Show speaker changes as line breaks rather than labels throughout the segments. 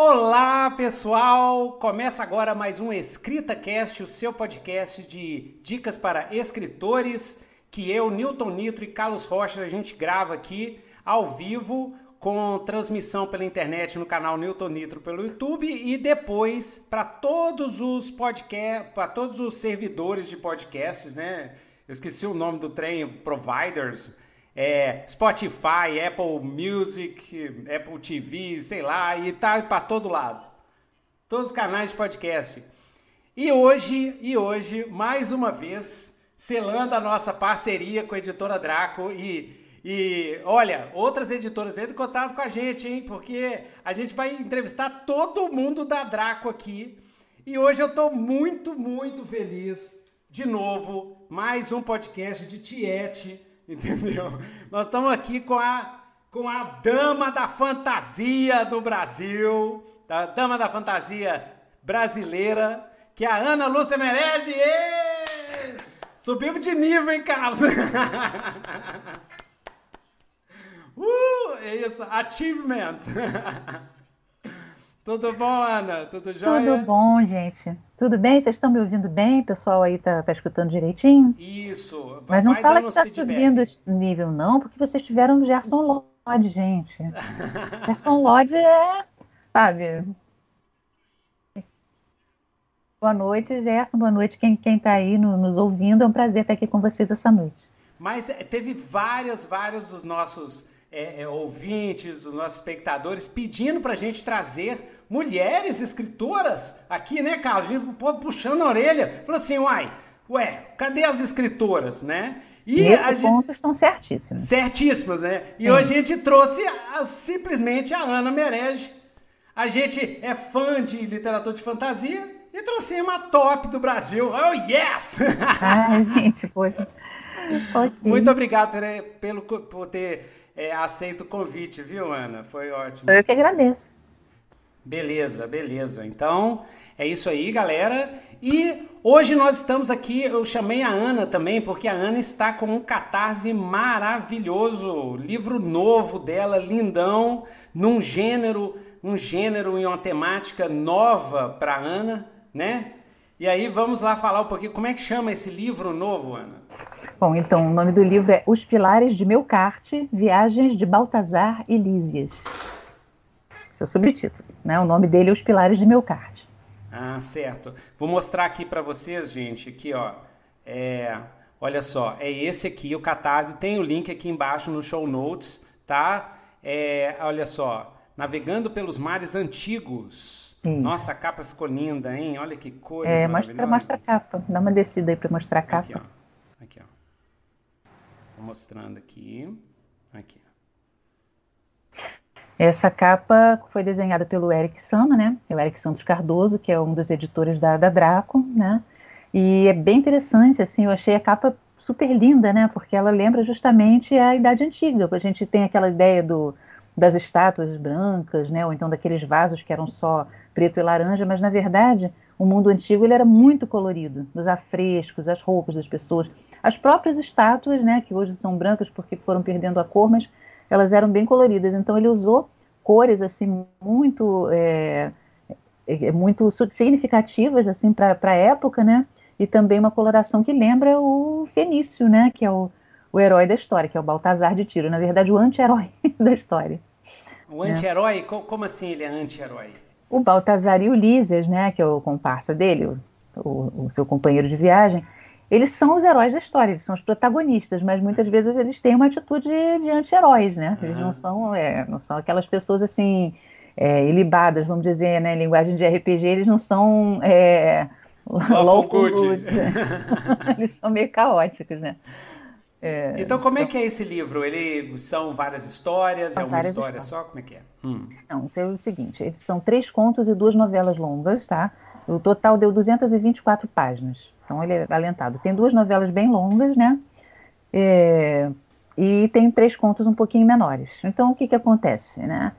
Olá, pessoal! Começa agora mais um Escrita Cast, o seu podcast de dicas para escritores, que eu, Newton Nitro e Carlos Rocha, a gente grava aqui ao vivo com transmissão pela internet no canal Newton Nitro pelo YouTube e depois para todos os podcasts, para todos os servidores de podcasts, né? Eu esqueci o nome do trem, providers, é, Spotify, Apple Music, Apple TV, sei lá, e tá para todo lado. Todos os canais de podcast. E hoje, e hoje, mais uma vez, selando a nossa parceria com a editora Draco e e olha, outras editoras entram em contato com a gente, hein? Porque a gente vai entrevistar todo mundo da Draco aqui. E hoje eu tô muito, muito feliz. De novo, mais um podcast de Tiete, entendeu? Nós estamos aqui com a, com a dama da fantasia do Brasil, a dama da fantasia brasileira, que é a Ana Lúcia Merege. Subimos de nível, hein, Carlos? Uh, é isso, achievement. Tudo bom, Ana? Tudo jóia?
Tudo bom, gente. Tudo bem? Vocês estão me ouvindo bem? O pessoal aí tá, tá escutando direitinho?
Isso.
Mas não fala que está subindo o nível, não, porque vocês tiveram Gerson Lodge, gente. Gerson Lodge é, sabe... Boa noite, Gerson. Boa noite. Quem, quem tá aí no, nos ouvindo, é um prazer estar aqui com vocês essa noite.
Mas é, teve vários, vários dos nossos é, é, ouvintes, dos nossos espectadores, pedindo para a gente trazer mulheres escritoras aqui, né, Carlos? A gente pode puxando a orelha. Falou assim, uai, ué, cadê as escritoras, né?
E Nesse a gente... estão certíssimos.
Certíssimos, né? E Sim. hoje a gente trouxe a, simplesmente a Ana Merege. A gente é fã de literatura de fantasia e trouxemos a top do Brasil. Oh, yes!
Ai, gente, poxa.
Okay. Muito obrigado pelo, por ter é, aceito o convite, viu, Ana? Foi ótimo.
Eu que agradeço.
Beleza, beleza. Então, é isso aí, galera. E hoje nós estamos aqui, eu chamei a Ana também, porque a Ana está com um catarse maravilhoso, livro novo dela, lindão, num gênero, um gênero e uma temática nova para Ana, né? E aí vamos lá falar um pouquinho como é que chama esse livro novo, Ana?
Bom, então o nome do livro é Os Pilares de Melcarte, Viagens de Baltazar e Lísias. Seu subtítulo, né? O nome dele é Os Pilares de Melcarte.
Ah, certo. Vou mostrar aqui para vocês, gente, aqui, ó. É, olha só, é esse aqui, o Catarse. Tem o link aqui embaixo no show notes, tá? É, olha só, Navegando pelos Mares Antigos isso. Nossa, a capa ficou linda, hein? Olha que cores
É, mostra, mostra a capa. Dá uma descida aí para mostrar a capa.
Aqui, ó. Aqui, ó. Tô mostrando aqui. Aqui.
Essa capa foi desenhada pelo Eric Sama, né? É o Eric Santos Cardoso, que é um dos editores da, da Draco, né? E é bem interessante, assim, eu achei a capa super linda, né? Porque ela lembra justamente a Idade Antiga. A gente tem aquela ideia do, das estátuas brancas, né? Ou então daqueles vasos que eram só preto e laranja, mas na verdade o mundo antigo ele era muito colorido, os afrescos, as roupas das pessoas, as próprias estátuas, né, que hoje são brancas porque foram perdendo a cor, mas elas eram bem coloridas. Então ele usou cores assim muito é, é muito significativas assim para a época, né? E também uma coloração que lembra o Fenício, né? Que é o, o herói da história, que é o Baltazar de Tiro. Na verdade, o anti-herói da história.
O anti-herói? Né? Como assim ele é anti-herói?
o Baltazar e Ulisses, né, que é o comparsa dele, o, o, o seu companheiro de viagem, eles são os heróis da história, eles são os protagonistas, mas muitas vezes eles têm uma atitude de anti-heróis, né? Eles não são, é, não são aquelas pessoas assim é, ilibadas, vamos dizer, né? Em linguagem de RPG, eles não são é,
loucos.
eles são meio caóticos, né?
É, então, como é então que é esse livro? Ele são várias histórias? São é uma história histórias. só? Como é que é?
Hum. Não, é o seguinte: são três contos e duas novelas longas, tá? O total deu 224 páginas. Então, ele é alentado. Tem duas novelas bem longas, né? É, e tem três contos um pouquinho menores. Então, o que, que acontece, né?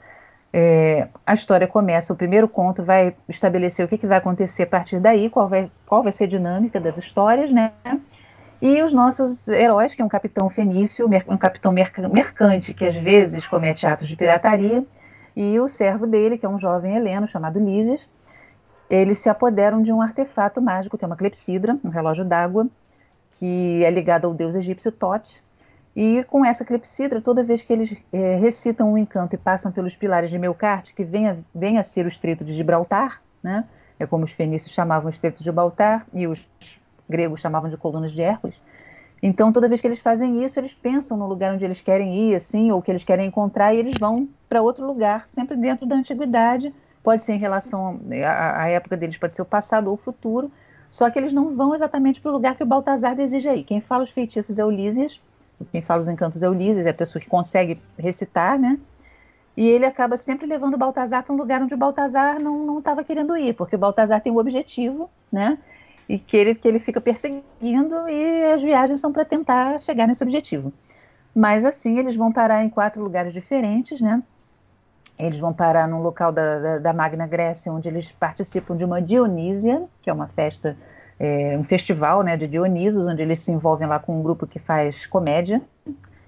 É, a história começa, o primeiro conto vai estabelecer o que, que vai acontecer a partir daí, qual vai, qual vai ser a dinâmica das histórias, né? E os nossos heróis, que é um capitão fenício, um capitão mercante, que às vezes comete atos de pirataria, e o servo dele, que é um jovem heleno chamado Lísias, eles se apoderam de um artefato mágico, que é uma clepsidra, um relógio d'água, que é ligado ao deus egípcio Tote. E com essa clepsidra, toda vez que eles é, recitam um encanto e passam pelos pilares de Melkart, que vem a, vem a ser o estreito de Gibraltar, né? é como os fenícios chamavam o estreito de Gibraltar e os gregos chamavam de colunas de Hércules. Então, toda vez que eles fazem isso, eles pensam no lugar onde eles querem ir, assim, ou que eles querem encontrar, e eles vão para outro lugar, sempre dentro da antiguidade, pode ser em relação à, época deles, pode ser o passado ou o futuro, só que eles não vão exatamente para o lugar que o Baltazar deseja ir. Quem fala os feitiços é Ulisses, quem fala os encantos é Ulisses, é a pessoa que consegue recitar, né? E ele acaba sempre levando o Baltazar para um lugar onde o Baltazar não estava querendo ir, porque o Baltazar tem um objetivo, né? E que ele, que ele fica perseguindo, e as viagens são para tentar chegar nesse objetivo. Mas assim, eles vão parar em quatro lugares diferentes, né? Eles vão parar num local da, da, da, Magna Grécia, onde eles participam de uma Dionísia, que é uma festa, é, um festival né, de Dionisos, onde eles se envolvem lá com um grupo que faz comédia.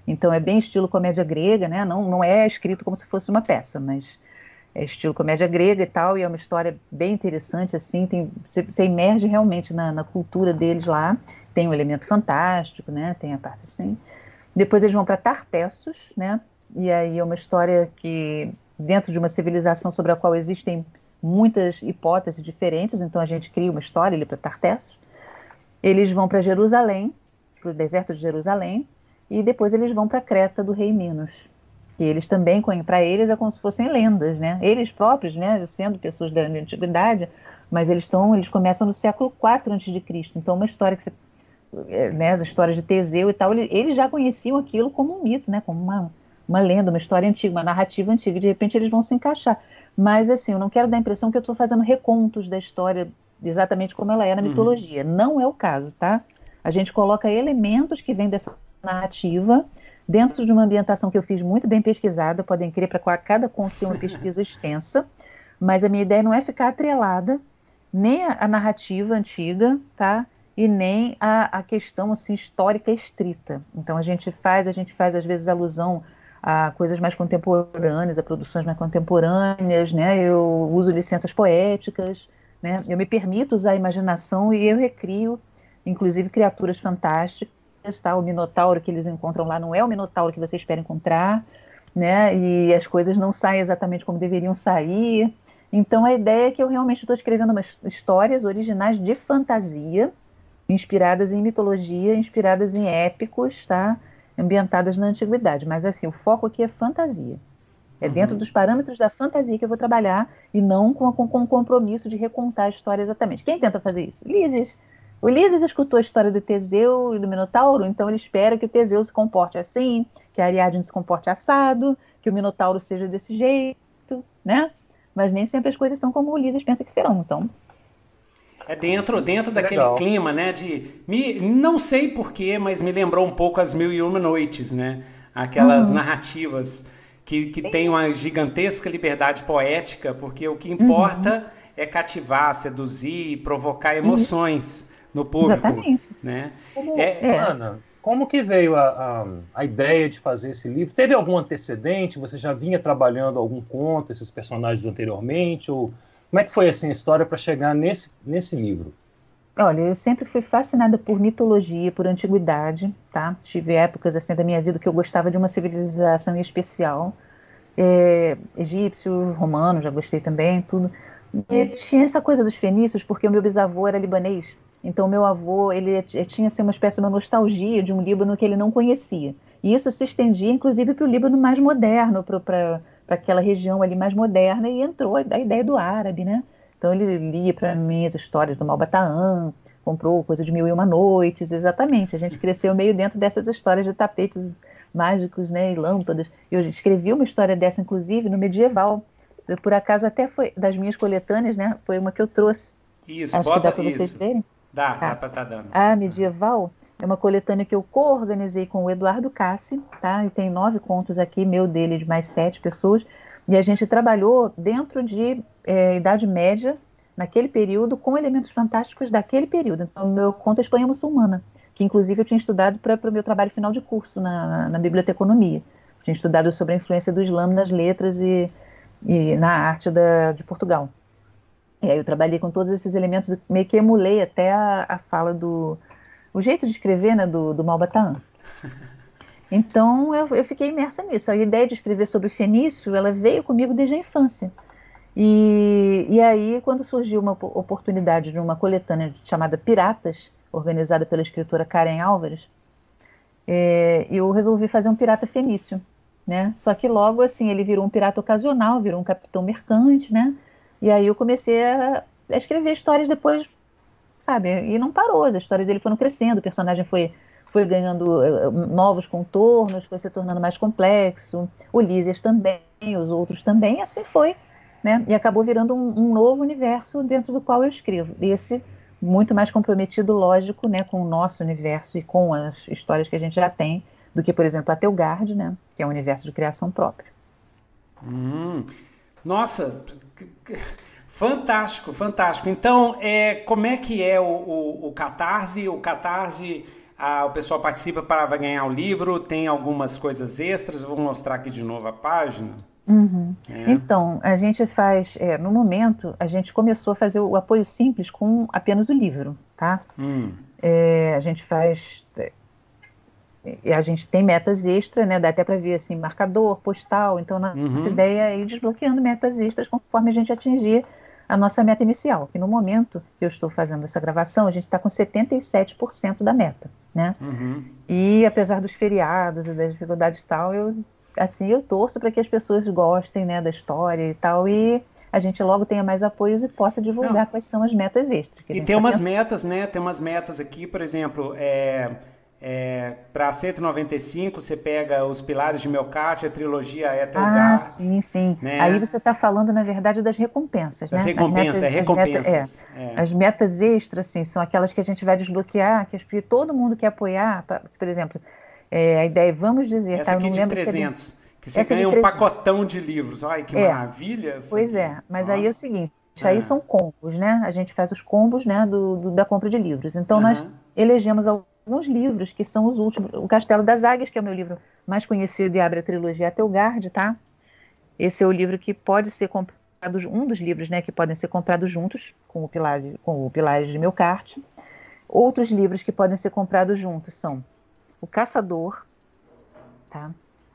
Então é bem estilo comédia grega, né? Não, não é escrito como se fosse uma peça, mas é estilo comédia grega e tal, e é uma história bem interessante, assim, tem, você, você emerge realmente na, na, cultura deles lá, tem um elemento fantástico, né? Tem a parte assim. Depois eles vão para Tartessos, né? E aí é uma história que dentro de uma civilização sobre a qual existem muitas hipóteses diferentes, então a gente cria uma história ali para Tartessos. Eles vão para Jerusalém, para o deserto de Jerusalém, e depois eles vão para Creta do rei Minos. E eles também, para eles, é como se fossem lendas, né? Eles próprios, né, sendo pessoas da antiguidade, mas eles estão, eles começam no século IV a.C. Então, uma história que você, é, né, as histórias de Teseu e tal, eles já conheciam aquilo como um mito, né, como uma, uma lenda, uma história antiga, uma narrativa antiga, de repente eles vão se encaixar. Mas, assim, eu não quero dar a impressão que eu estou fazendo recontos da história exatamente como ela é na uhum. mitologia. Não é o caso, tá? A gente coloca elementos que vêm dessa narrativa dentro de uma ambientação que eu fiz muito bem pesquisada, podem crer para cada conto ter uma pesquisa extensa, mas a minha ideia não é ficar atrelada nem a, a narrativa antiga, tá? E nem a, a questão assim histórica estrita. Então a gente faz, a gente faz às vezes alusão a coisas mais contemporâneas, a produções mais contemporâneas, né? Eu uso licenças poéticas, né? Eu me permito usar a imaginação e eu recrio, inclusive, criaturas fantásticas, tá? O minotauro que eles encontram lá não é o minotauro que você espera encontrar, né? E as coisas não saem exatamente como deveriam sair. Então a ideia é que eu realmente estou escrevendo umas histórias originais de fantasia, inspiradas em mitologia, inspiradas em épicos, tá? Ambientadas na antiguidade. Mas assim, o foco aqui é fantasia. É uhum. dentro dos parâmetros da fantasia que eu vou trabalhar e não com, com, com o compromisso de recontar a história exatamente. Quem tenta fazer isso? O Lísias escutou a história do Teseu e do Minotauro, então ele espera que o Teseu se comporte assim, que a Ariadne se comporte assado, que o Minotauro seja desse jeito, né? Mas nem sempre as coisas são como o Lísias pensa que serão. Então,
é dentro, dentro daquele Legal. clima, né? De. Me, não sei porquê, mas me lembrou um pouco as Mil e Uma Noites, né? Aquelas uhum. narrativas que, que têm uma gigantesca liberdade poética, porque o que importa uhum. é cativar, seduzir, provocar emoções uhum. no público. Exatamente. Né?
Como, é, é, Ana, como que veio a, a, a, ideia de fazer esse livro? Teve algum antecedente? Você já vinha trabalhando algum conto, esses personagens anteriormente? Ou como é que foi assim a história para chegar nesse, nesse livro?
Olha, eu sempre fui fascinada por mitologia, por antiguidade, tá? Tive épocas assim da minha vida que eu gostava de uma civilização especial, é, egípcio, romano, já gostei também, tudo. E tinha essa coisa dos fenícios, porque o meu bisavô era libanês. Então, meu avô, ele tinha assim, uma espécie de uma nostalgia de um Líbano que ele não conhecia. E isso se estendia, inclusive, para o Líbano mais moderno, para para aquela região ali mais moderna e entrou a ideia do árabe, né? Então ele lia para mim as histórias do Malbataan, comprou coisa de Mil e Uma Noites, exatamente. A gente cresceu meio dentro dessas histórias de tapetes mágicos, né, e lâmpadas. Eu escrevi uma história dessa, inclusive, no medieval. Eu, por acaso, até foi das minhas coletâneas, né? Foi uma que eu trouxe.
Isso, Acho bota que dá para vocês verem. Dá, tá. dá para estar tá dando.
A medieval é uma coletânea que eu co-organizei com o Eduardo Cassi, tá? E tem nove contos aqui, meu dele, de mais sete pessoas. E a gente trabalhou dentro de é, Idade Média, naquele período, com elementos fantásticos daquele período. Então, meu conto é Espanha Muçulmana, que inclusive eu tinha estudado para o meu trabalho final de curso na, na biblioteconomia. Tinha estudado sobre a influência do Islã nas letras e, e na arte da, de Portugal. E aí eu trabalhei com todos esses elementos, meio que emulei até a, a fala do. O jeito de escrever né, do, do Malbataan. Então eu, eu, fiquei imersa nisso. A ideia de escrever sobre Fenício, ela veio comigo desde a infância. E, e aí, quando surgiu uma oportunidade de uma coletânea chamada Piratas, organizada pela escritora Karen Álvares, é, eu resolvi fazer um pirata fenício, né? Só que logo assim ele virou um pirata ocasional, virou um capitão mercante, né? E aí eu comecei a, a escrever histórias depois, sabe? E não parou, as histórias dele foram crescendo, o personagem foi foi ganhando eh, novos contornos, foi se tornando mais complexo, Ulisses também, os outros também, assim foi, né? E acabou virando um, um, novo universo dentro do qual eu escrevo. Esse muito mais comprometido, lógico, né, com o nosso universo e com as histórias que a gente já tem, do que, por exemplo, a Telgard, né, que é um universo de criação própria.
Hum, nossa, fantástico, fantástico. Então, é, como é que é o, o, o Catarse? O Catarse ah, o pessoal participa para ganhar o livro, tem algumas coisas extras. vou mostrar aqui de novo a página.
Uhum. É. Então, a gente faz, é, no momento, a gente começou a fazer o apoio simples com apenas o livro, tá? Hum. É, a gente faz, é, a gente tem metas extras, né? Dá até para ver assim, marcador, postal. Então, nossa uhum. ideia é ir desbloqueando metas extras conforme a gente atingir a nossa meta inicial. Que no momento que eu estou fazendo essa gravação, a gente está com 77% da meta né? Uhum. E apesar dos feriados e das dificuldades e tal, eu assim eu torço para que as pessoas gostem, né, da história e tal e a gente logo tenha mais apoios e possa divulgar Não. quais são as metas extras.
e tem tá umas pensando. metas, né? Tem umas metas aqui, por exemplo, é, é, para 195, você pega os pilares de Melcate, a trilogia Etelgar.
Ah, sim, sim. Né? Aí você está falando, na verdade, das recompensas.
Das
né?
recompensas, é recompensas.
Metas, é, é. As metas extras, sim, são aquelas que a gente vai desbloquear, que todo mundo quer apoiar. Por exemplo, é, a ideia, vamos dizer...
Essa tá, aqui de 300, que, você ganha um pacotão de livros. Ai, que é. maravilha!
Pois é, mas aí é o seguinte, aí é. são combos, né? A gente faz os combos né, do, do da compra de livros. Então, uhum. nós elegemos alguns livros, que são os últimos. O Castelo das Águias, que é o meu livro mais conhecido e abre a trilogia Telgard, tá? Esse é o livro que pode ser comprado, um dos livros, né, que podem ser comprados juntos com o Pilar, com o Pilares de Melcarte. Outros livros que podem ser comprados juntos são O Caçador, tá?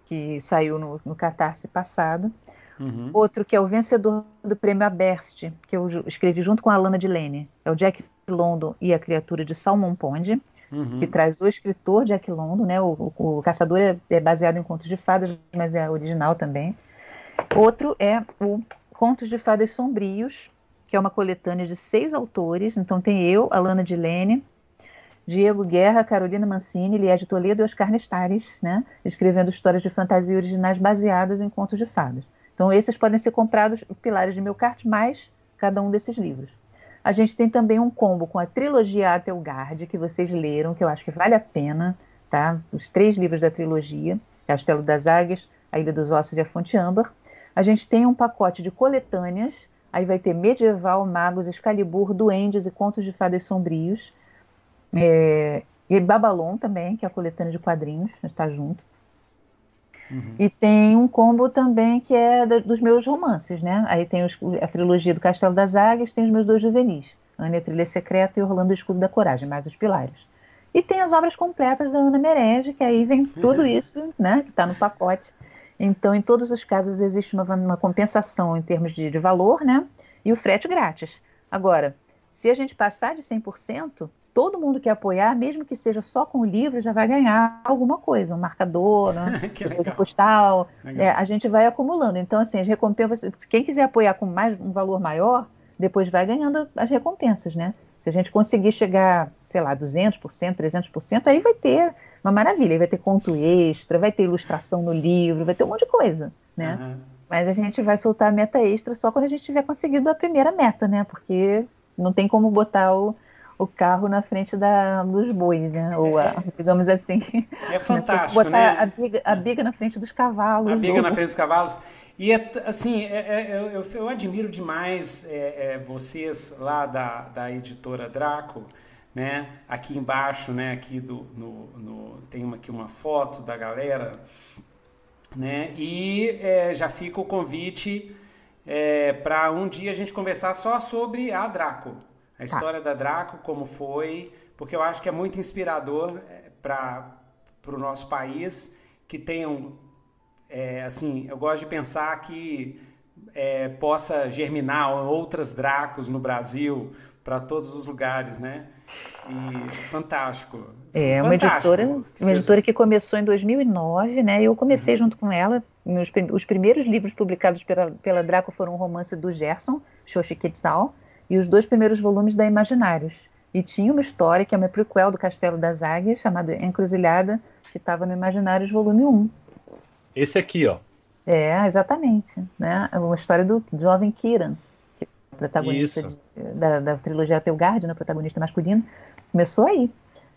Que saiu no, no Catarse passado. Uhum. Outro que é o vencedor do prêmio Aberst, que eu escrevi junto com a Alana de Lane. É o Jack London e a Criatura de Salmon Pond uhum. que traz o escritor Jack London, né? O, o, o Caçador é, é, baseado em Contos de Fadas, mas é original também. Outro é o Contos de Fadas Sombrios, que é uma coletânea de seis autores. Então tem eu, Alana Dilene, Diego Guerra, Carolina Mancini, Liege Toledo e Oscar Nestares, né? Escrevendo histórias de fantasia originais baseadas em contos de fadas. Então esses podem ser comprados, pilares de meu cart, mais cada um desses livros. A gente tem também um combo com a trilogia Atelgard, que vocês leram, que eu acho que vale a pena, tá? Os três livros da trilogia, Castelo das Águias, A Ilha dos Ossos e a Fonte Âmbar. A gente tem um pacote de coletâneas, aí vai ter Medieval, Magos, Excalibur, Duendes e Contos de Fadas Sombrios. É, e Babalon também, que é a coletânea de quadrinhos, está junto. Uhum. E tem um combo também que é da, dos meus romances, né? Aí tem os, a trilogia do Castelo das Águias, tem os meus dois juvenis, Ana Trilha Secreta e Orlando Escudo da Coragem, mais os pilares. E tem as obras completas da Ana Merege, que aí vem tudo isso, né? Que está no pacote. Então, em todos os casos, existe uma, uma compensação em termos de, de valor, né? E o frete grátis. Agora, se a gente passar de 100%, todo mundo que apoiar, mesmo que seja só com o livro, já vai ganhar alguma coisa, um marcador, né? um postal. É, a gente vai acumulando. Então, assim, as recompensas, quem quiser apoiar com mais um valor maior, depois vai ganhando as recompensas, né? Se a gente conseguir chegar, sei lá, 200%, 300%, aí vai ter uma maravilha, aí vai ter conto extra, vai ter ilustração no livro, vai ter um monte de coisa, né? Uhum. Mas a gente vai soltar a meta extra só quando a gente tiver conseguido a primeira meta, né? Porque não tem como botar o, o carro na frente da, dos bois, né? Ou, a, digamos assim.
É fantástico,
botar
né?
A biga, a biga na frente dos cavalos.
A biga ou... na frente dos cavalos. E, é, assim, é, é, eu, eu, admiro demais é, é, vocês lá da, da editora Draco, né? Aqui embaixo, né? Aqui do, no, no, tem uma, aqui uma foto da galera, né? E é, já fica o convite é, para um dia a gente conversar só sobre a Draco. A tá. história tá. da Draco, como foi, porque eu acho que é muito inspirador é, para o nosso país que tenham, é, assim, eu gosto de pensar que é, possa germinar outras Dracos no Brasil, para todos os lugares, né? E fantástico.
É, uma editora, uma editora que começou em 2009, né? Eu comecei uhum. junto com ela. Meus, os primeiros livros publicados pela, pela Draco foram um romance do Gerson, Xoxi Quetzal, e os dois primeiros volumes da Imaginários. E tinha uma história que é uma prequel do Castelo das Águias, chamada Encruzilhada, que estava no Imaginários, volume 1.
Esse aqui, ó.
É, exatamente. Né? É uma história do jovem Kiran, que é o protagonista de, da, da trilogia Telgard, né, protagonista masculino. Começou aí.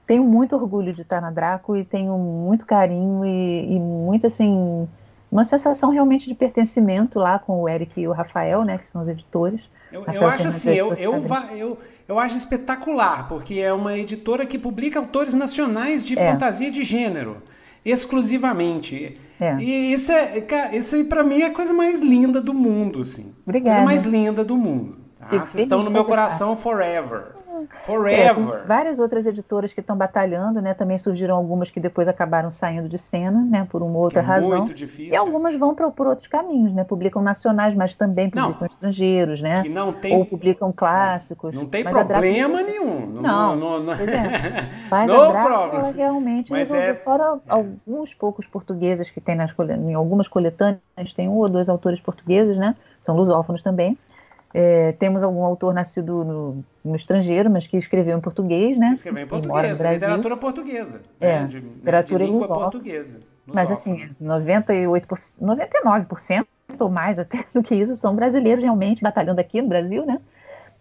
Tenho muito orgulho de estar na Draco e tenho muito carinho e, e muito, assim, uma sensação realmente de pertencimento lá com o Eric e o Rafael, né, que são os editores.
Eu, eu acho assim, eu, eu, eu, eu acho espetacular, porque é uma editora que publica autores nacionais de é. fantasia de gênero, exclusivamente. É. E isso é, cara, isso aí para mim é a coisa mais linda do mundo, assim.
Obrigada.
Coisa mais linda do mundo. Tá? Vocês estão no meu coração forever. Forever.
É, várias outras editoras que estão batalhando, né? Também surgiram algumas que depois acabaram saindo de cena, né? Por uma outra
é
razão.
Muito difícil.
E algumas vão pra, por outros caminhos, né? Publicam nacionais, mas também publicam não, estrangeiros, né?
Que não tem,
Ou publicam clássicos.
Não tem problema nenhum.
Não, não, não, é. Mas a Draco, realmente mas resolveu, é... fora alguns poucos portugueses que tem nas, em algumas coletâneas, tem um ou dois autores portugueses, né? São lusófonos também. É, temos algum autor nascido no, no, estrangeiro, mas que escreveu em português, né?
Escreveu em português, literatura portuguesa.
É, né? de, literatura de língua portuguesa. Mas assim, 98%, 99% ou mais até do que isso são brasileiros realmente batalhando aqui no Brasil, né?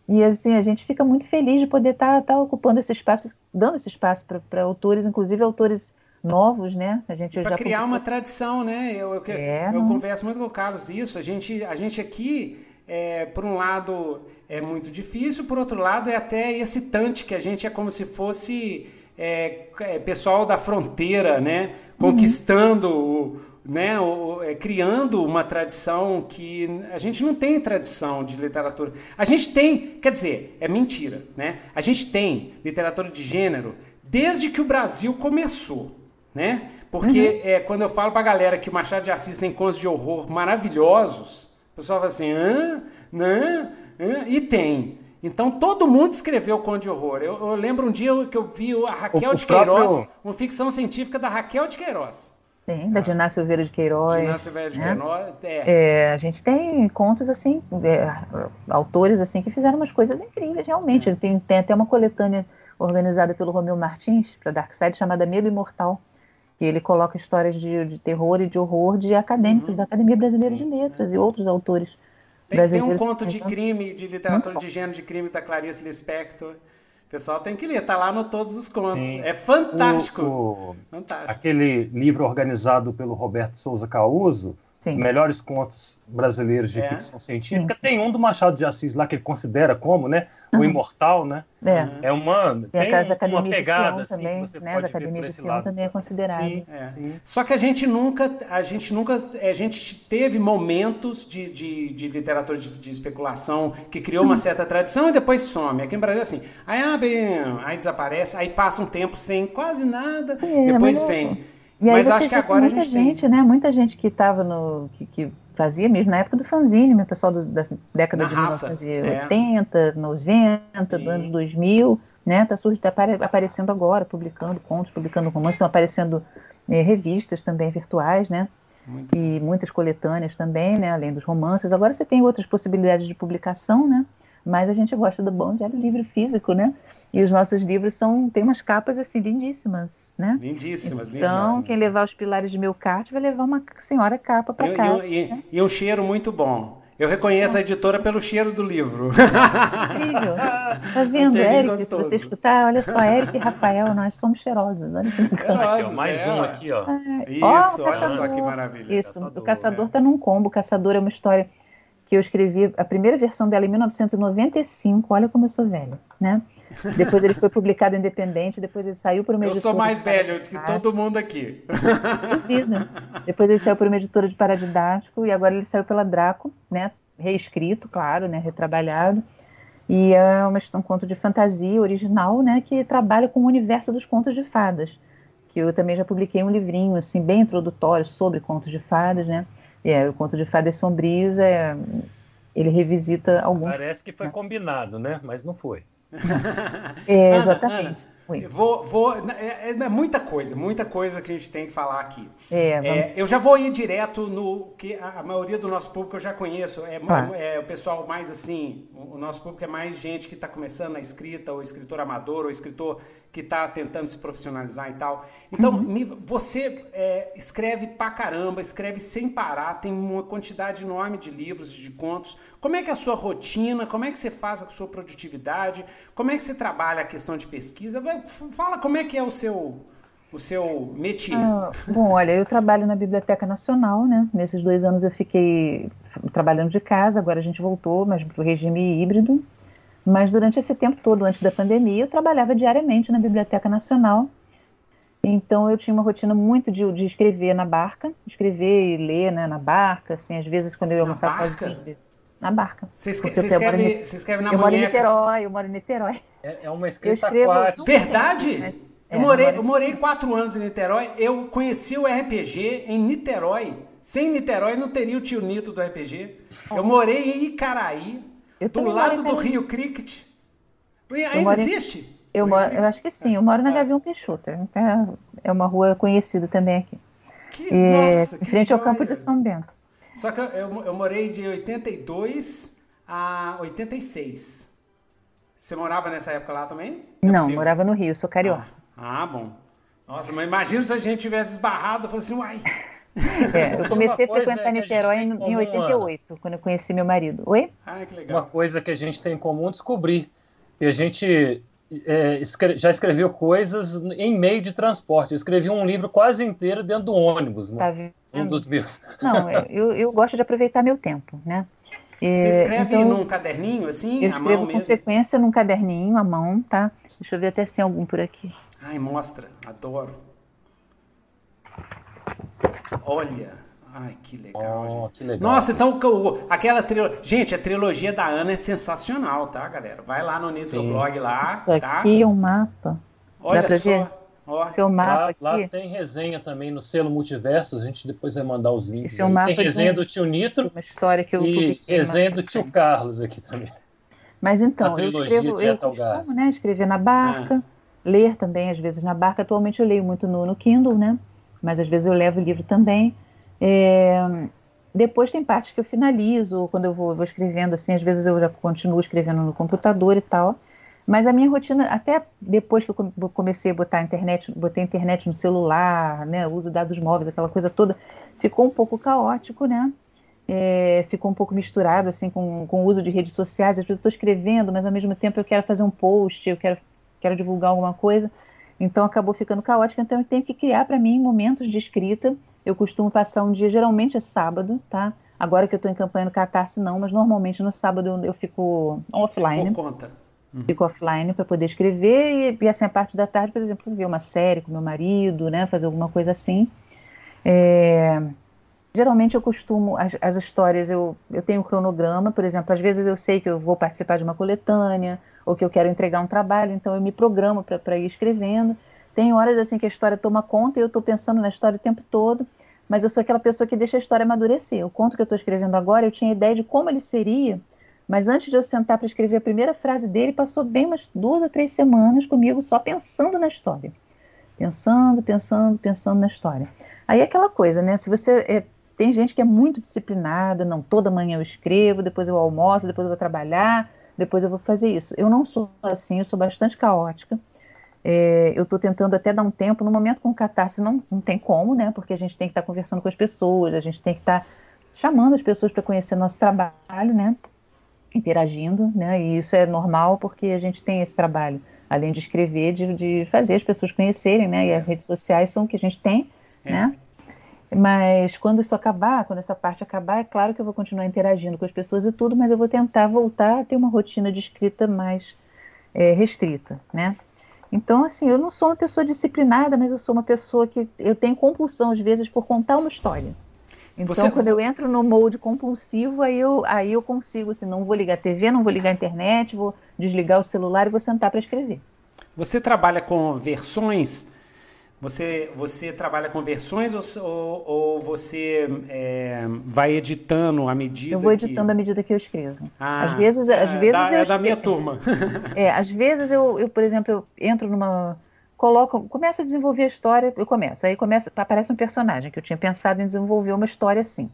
E assim, a gente fica muito feliz de poder estar tá, tá ocupando esse espaço, dando esse espaço para autores, inclusive autores novos, né?
A gente para criar uma tradição, né? Eu, eu, é, eu converso muito com o Carlos isso. A gente, a gente aqui é, por um lado é muito difícil, por outro lado é até excitante, que a gente é como se fosse é, é pessoal da fronteira, né? Conquistando, uhum. né? O, é, criando uma tradição que a gente não tem tradição de literatura. A gente tem, quer dizer, é mentira, né? A gente tem literatura de gênero desde que o Brasil começou, né? Porque uhum. é, quando eu falo para a galera que o Machado de Assis tem contos de horror maravilhosos, pessoal fala assim, hã? Hã? Hã? E tem. Então todo mundo escreveu Conde de Horror. Eu, eu, lembro um dia que eu vi a Raquel o, de Queiroz, próprio... uma ficção científica da Raquel de Queiroz.
Sim, da Diná Silveira de Queiroz.
Diná Silveira de né? Queiroz,
é. é. A gente tem contos assim, é, autores assim que fizeram umas coisas incríveis, realmente. É. Tem, tem até uma coletânea organizada pelo Romeu Martins para Darkseid chamada Medo Imortal que ele coloca histórias de, de terror e de horror de acadêmicos uhum. da Academia Brasileira de Letras e outros autores
tem, brasileiros. Tem um conto de crime, de literatura de gênero de crime da Clarice Lispector. O pessoal tem que ler, tá lá no todos os contos. Sim. É fantástico. O,
o, fantástico. Aquele livro organizado pelo Roberto Souza Causo, Sim. Os melhores contos brasileiros de é. ficção científica. Sim. Tem um do Machado de Assis lá que ele considera como, né? O Imortal, né?
É,
é uma,
tem, tem uma pegada assim, também, que você né? pode As academias de Sião também é considerado. Sim,
é. Sim. Só que a gente nunca, a gente nunca, a gente teve momentos de, de, de literatura de, de, especulação que criou uma certa tradição e depois some. Aqui no Brasil é assim, aí abre, aí desaparece, aí passa um tempo sem quase nada, é, depois vem.
E Mas acho que agora muita a gente, gente tem... né? Muita gente que estava no. Que, que, fazia mesmo na época do fanzine, o pessoal do, da década na de raça, 1980, é. 90, dos anos 2000, né? Tá, tá aparecendo agora, publicando contos, publicando romances, estão aparecendo é, revistas também virtuais, né? Muito. E muitas coletâneas também, né? Além dos romances. Agora você tem outras possibilidades de publicação, né? Mas a gente gosta do bom diário livro físico, né? E os nossos livros são tem umas capas assim lindíssimas, né?
Lindíssimas,
então,
lindíssimas.
quem levar os pilares de meu kart vai levar uma senhora capa para casa.
E, né? e, um cheiro muito bom. Eu reconheço a editora pelo cheiro do livro.
Incrível. Tá vendo, Eric? Se você escutar, olha só, Eric e Rafael, nós somos cheirosos. Olha que
aqui, ó, mais é. um aqui, ó.
É. Isso, olha só que maravilha.
Isso, tá o Caçador está é. num combo. O Caçador é uma história que eu escrevi, a primeira versão dela em 1995. Olha como eu sou velha, né? Depois ele foi publicado independente, depois ele saiu para uma
editora. Eu sou mais velho que todo mundo aqui.
Depois ele saiu para uma editora de paradidático e agora ele saiu pela Draco, né? reescrito, claro, né, retrabalhado. E é um conto de fantasia original, né, que trabalha com o universo dos contos de fadas. Que eu também já publiquei um livrinho, assim, bem introdutório sobre contos de fadas, né. E é, o conto de fadas sombrias, é, ele revisita alguns...
Parece que foi né? combinado, né, mas não foi.
é, exatamente. Ana, Ana.
Vou, vou, é, é, é, muita coisa, muita coisa que a gente tem que falar aqui. É, é, eu já vou ir direto no que a, maioria do nosso público eu já conheço. É, ah. é o pessoal mais assim, o, o nosso público é mais gente que está começando na escrita, ou escritor amador, ou escritor que está tentando se profissionalizar e tal. Então, uhum. me, você é, escreve pra caramba, escreve sem parar, tem uma quantidade enorme de livros, de contos. Como é que é a sua rotina? Como é que você faz a sua produtividade? Como é que você trabalha a questão de pesquisa? Fala como é que é o seu o seu métier? Ah,
bom, olha, eu trabalho na Biblioteca Nacional, né? Nesses dois anos eu fiquei trabalhando de casa, agora a gente voltou, mas para o regime híbrido. Mas durante esse tempo todo, antes da pandemia, eu trabalhava diariamente na Biblioteca Nacional. Então eu tinha uma rotina muito de, de escrever na barca, escrever e ler né, na barca, assim, às vezes quando eu ia almoçar sozinha. Na barca.
Você escreve, você escreve, você escreve na
eu
moro
em Niterói, eu moro em Niterói.
É, é uma escrita aquática.
Verdade? Mas, é, eu, morei, eu morei quatro anos em Niterói, eu conheci o RPG em Niterói. Sem Niterói não teria o tio Nito do RPG. Eu morei em Icaraí, eu do lado do Rio Cricket. Ainda existe?
Eu, moro, eu acho que sim, eu moro na ah. Gavião Peixoto. É, é uma rua conhecida também aqui. Que, e, nossa, em frente ao campo de São Bento.
Só que eu, eu, morei de 82 a 86. Você morava nessa época lá também?
É Não, morava no Rio, sou carioca.
Ah, ah, bom. Nossa, mas imagina se a gente tivesse esbarrado e assim, uai,
é, eu comecei a frequentar Niterói em, em 88, quando eu conheci meu marido. Oi?
Ah, que legal. Uma coisa que a gente tem em comum descobrir. E a gente é, escre já escreveu coisas em meio de transporte. Eu escrevi um livro quase inteiro dentro do ônibus. Tá um dos meus.
Não, eu, eu gosto de aproveitar meu tempo, né?
Você escreve então, num caderninho, assim,
eu escrevo com frequência num caderninho, à mão, tá? Deixa eu ver até se tem algum por aqui.
Ai, mostra. Adoro. Olha. Ai, que legal, oh, que legal. Nossa, então aquela trilogia. Gente, a trilogia da Ana é sensacional, tá, galera? Vai lá no Nitroblog lá.
Isso
tá?
aqui é um mapa.
Olha só.
Ó, Seu mapa
lá, lá, tem resenha também no selo Multiversos, a gente depois vai mandar os links. Esse é um mapa tem resenha do tio Nitro
uma história que eu
e resenha do tio Carlos aqui também.
Mas então, eu escrevo, eu costumo, né, escrever na barca, ah. ler também, às vezes na barca. Atualmente eu leio muito no, no Kindle, né? mas às vezes eu levo o livro também. É, depois tem partes que eu finalizo, quando eu vou, vou, escrevendo assim, às vezes eu já continuo escrevendo no computador e tal. Mas a minha rotina, até depois que eu comecei a botar a internet, botei a internet no celular, né, uso dados móveis, aquela coisa toda, ficou um pouco caótico, né? É, ficou um pouco misturado assim com, com o uso de redes sociais. Às vezes eu estou escrevendo, mas ao mesmo tempo eu quero fazer um post, eu quero, quero divulgar alguma coisa. Então acabou ficando caótico, então eu tenho que criar para mim momentos de escrita. Eu costumo passar um dia, geralmente é sábado, tá? Agora que eu estou em campanha no Catarse, não, mas normalmente no sábado eu, eu fico offline.
Por conta.
Uhum. Fico offline para poder escrever e, e, assim, a parte da tarde, por exemplo, ver uma série com meu marido, né? Fazer alguma coisa assim. É... Geralmente eu costumo, as, as histórias, eu, eu tenho um cronograma, por exemplo, às vezes eu sei que eu vou participar de uma coletânea, ou que eu quero entregar um trabalho, então eu me programo para ir escrevendo. Tem horas assim que a história toma conta e eu estou pensando na história o tempo todo, mas eu sou aquela pessoa que deixa a história amadurecer. O conto que eu estou escrevendo agora, eu tinha ideia de como ele seria, mas antes de eu sentar para escrever a primeira frase dele, passou bem umas duas ou três semanas comigo só pensando na história. Pensando, pensando, pensando na história. Aí é aquela coisa, né? Se você. É, tem gente que é muito disciplinada, não, toda manhã eu escrevo, depois eu almoço, depois eu vou trabalhar, depois eu vou fazer isso. Eu não sou assim, eu sou bastante caótica. É, eu estou tentando até dar um tempo, no momento com catarse não, não tem como, né? Porque a gente tem que estar tá conversando com as pessoas, a gente tem que estar tá chamando as pessoas para conhecer nosso trabalho, né? Interagindo, né? E isso é normal porque a gente tem esse trabalho, além de escrever, de, de fazer as pessoas conhecerem, né? E as redes sociais são o que a gente tem, é. né? Mas quando isso acabar, quando essa parte acabar, é claro que eu vou continuar interagindo com as pessoas e tudo, mas eu vou tentar voltar a ter uma rotina de escrita mais é, restrita, né? Então, assim, eu não sou uma pessoa disciplinada, mas eu sou uma pessoa que eu tenho compulsão, às vezes, por contar uma história. Então, Você... quando eu entro no molde compulsivo, aí eu, aí eu consigo, assim, não vou ligar a TV, não vou ligar a internet, vou desligar o celular e vou sentar para escrever.
Você trabalha com versões? Você, você trabalha com versões ou, ou você é, vai editando à medida
Eu vou editando que... à medida que eu escrevo.
Ah, às vezes, é, às vezes da, eu é da minha turma.
É, às vezes eu, eu, por exemplo, eu entro numa coloco, começo a desenvolver a história, eu começo, aí começa, aparece um personagem que eu tinha pensado em desenvolver uma história assim.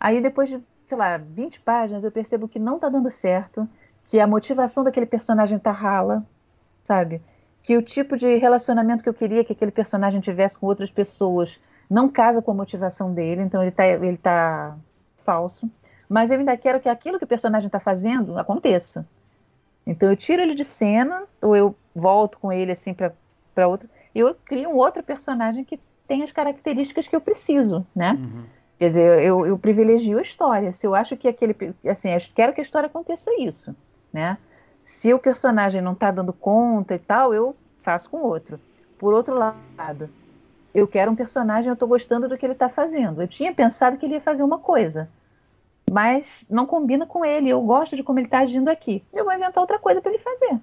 Aí depois de, sei lá, 20 páginas, eu percebo que não está dando certo, que a motivação daquele personagem tá rala, sabe? Que o tipo de relacionamento que eu queria que aquele personagem tivesse com outras pessoas não casa com a motivação dele, então ele está ele tá falso. Mas eu ainda quero que aquilo que o personagem está fazendo aconteça. Então eu tiro ele de cena, ou eu volto com ele assim para para outro. Eu crio um outro personagem que tem as características que eu preciso, né? Uhum. Quer dizer, eu, eu, privilegio a história. Se eu acho que aquele. Assim, eu quero que a história aconteça isso, né? Se o personagem não está dando conta e tal, eu faço com outro. Por outro lado, eu quero um personagem, eu estou gostando do que ele está fazendo. Eu tinha pensado que ele ia fazer uma coisa, mas não combina com ele. Eu gosto de como ele está agindo aqui. Eu vou inventar outra coisa para ele fazer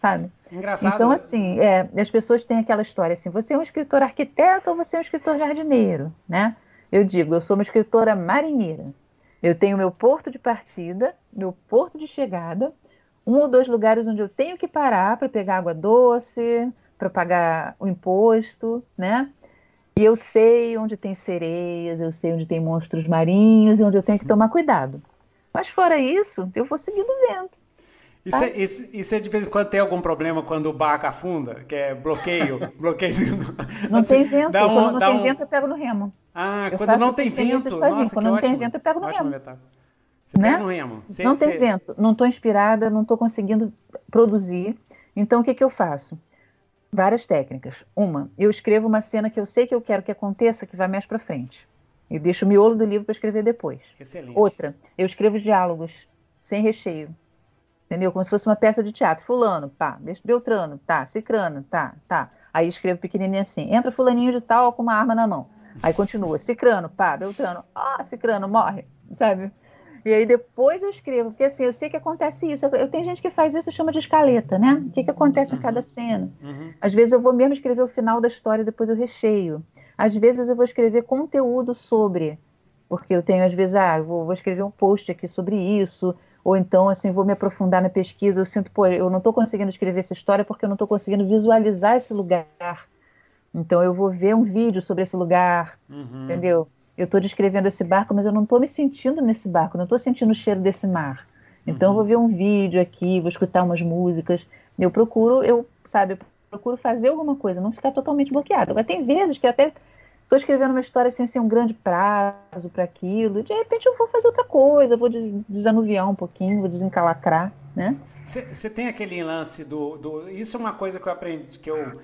sabe?
Engraçado.
Então, assim, é, as pessoas têm aquela história assim, você é um escritor arquiteto ou você é um escritor jardineiro, né? Eu digo, eu sou uma escritora marinheira. Eu tenho meu porto de partida, meu porto de chegada, um ou dois lugares onde eu tenho que parar para pegar água doce, para pagar o imposto, né? E eu sei onde tem sereias, eu sei onde tem monstros marinhos e onde eu tenho que tomar cuidado. Mas fora isso, eu vou seguindo o vento.
E você tá? é, de vez em quando tem algum problema quando o barco afunda? Que é bloqueio? bloqueio
não assim, tem vento. Um, quando não tem um... vento, eu pego no remo.
Ah, eu quando não tem vento. Nossa,
quando não ótimo. tem vento, eu pego no remo.
Você né? pega no remo.
Você, não tem vento. Não estou inspirada, não estou conseguindo produzir. Então, o que, que eu faço? Várias técnicas. Uma, eu escrevo uma cena que eu sei que eu quero que aconteça, que vai mais para frente. Eu deixo o miolo do livro para escrever depois.
Excelente.
Outra, eu escrevo diálogos sem recheio entendeu? Como se fosse uma peça de teatro. Fulano, tá. Beltrano, tá. Cicrano, tá, tá. Aí escrevo pequenininho assim. Entra fulaninho de tal com uma arma na mão. Aí continua. Cicrano, pá. Beltrano, ah, Cicrano, morre, sabe? E aí depois eu escrevo, porque assim, eu sei que acontece isso. Eu, eu tenho gente que faz isso, chama de escaleta, né? O que, que acontece uhum. em cada cena. Uhum. Às vezes eu vou mesmo escrever o final da história e depois eu recheio. Às vezes eu vou escrever conteúdo sobre, porque eu tenho, às vezes, ah, vou, vou escrever um post aqui sobre isso, ou então assim vou me aprofundar na pesquisa, eu sinto, pô, eu não estou conseguindo escrever essa história porque eu não estou conseguindo visualizar esse lugar. Então eu vou ver um vídeo sobre esse lugar, uhum. entendeu? Eu estou descrevendo esse barco, mas eu não estou me sentindo nesse barco, não estou sentindo o cheiro desse mar. Então uhum. eu vou ver um vídeo aqui, vou escutar umas músicas. Eu procuro, eu, sabe, eu procuro fazer alguma coisa, não ficar totalmente bloqueado. Agora tem vezes que até estou escrevendo uma história sem ser um grande prazo para aquilo, de repente eu vou fazer outra coisa, vou desanuviar um pouquinho, vou desencalacrar, né?
Você tem aquele lance do, do, Isso é uma coisa que eu aprendi, que eu,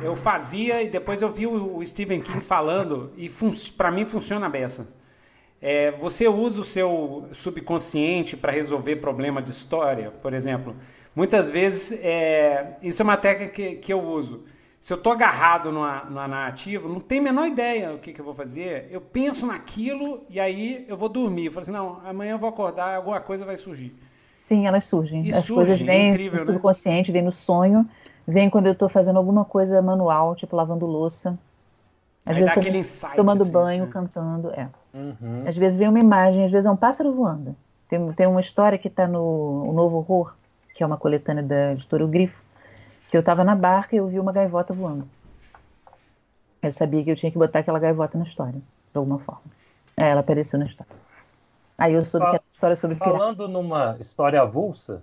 eu fazia e depois eu vi o, o Stephen King falando e para mim funciona a beça. É, você usa o seu subconsciente para resolver problema de história, por exemplo. Muitas vezes, é, isso é uma técnica que, que eu uso se eu tô agarrado numa, numa narrativa, não tenho a menor ideia o que, que eu vou fazer. Eu penso naquilo e aí eu vou dormir. Eu falo assim, não, amanhã eu vou acordar, alguma coisa vai surgir.
Sim, elas surgem.
E
As
surge,
coisas vêm
é incrível,
no subconsciente, né? vem no sonho, vem quando eu estou fazendo alguma coisa manual, tipo lavando louça.
Às aí vezes dá aquele insight,
tomando
assim,
banho,
né?
cantando, é.
Uhum.
Às vezes vem uma imagem, às vezes é um pássaro voando. Tem, tem uma história que está no Novo Horror, que é uma coletânea da editora O Grifo, que eu estava na barca e eu vi uma gaivota voando. Eu sabia que eu tinha que botar aquela gaivota na história, de alguma forma. É, ela apareceu na história. Aí eu soube Fal que era história sobre
Falando pirata. numa história avulsa,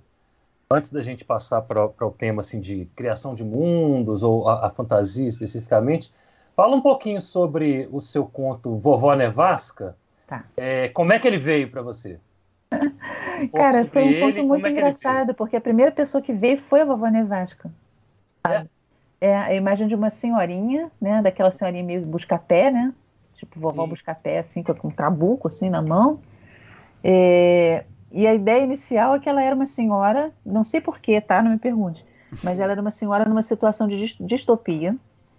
antes da gente passar para o tema assim, de criação de mundos, ou a, a, fantasia especificamente, fala um pouquinho sobre o seu conto Vovó Nevasca.
Tá.
É, como é que ele veio para você?
Um Cara, foi um conto muito é engraçado, porque a primeira pessoa que veio foi a Vovó Nevasca. É? é a imagem de uma senhorinha, né? Daquela senhorinha meio busca-pé, né? Tipo vovó busca-pé, assim, com um trabuco, assim, na mão. É, e a ideia inicial é que ela era uma senhora, não sei porquê, tá? Não me pergunte. Mas ela era uma senhora numa situação de distopia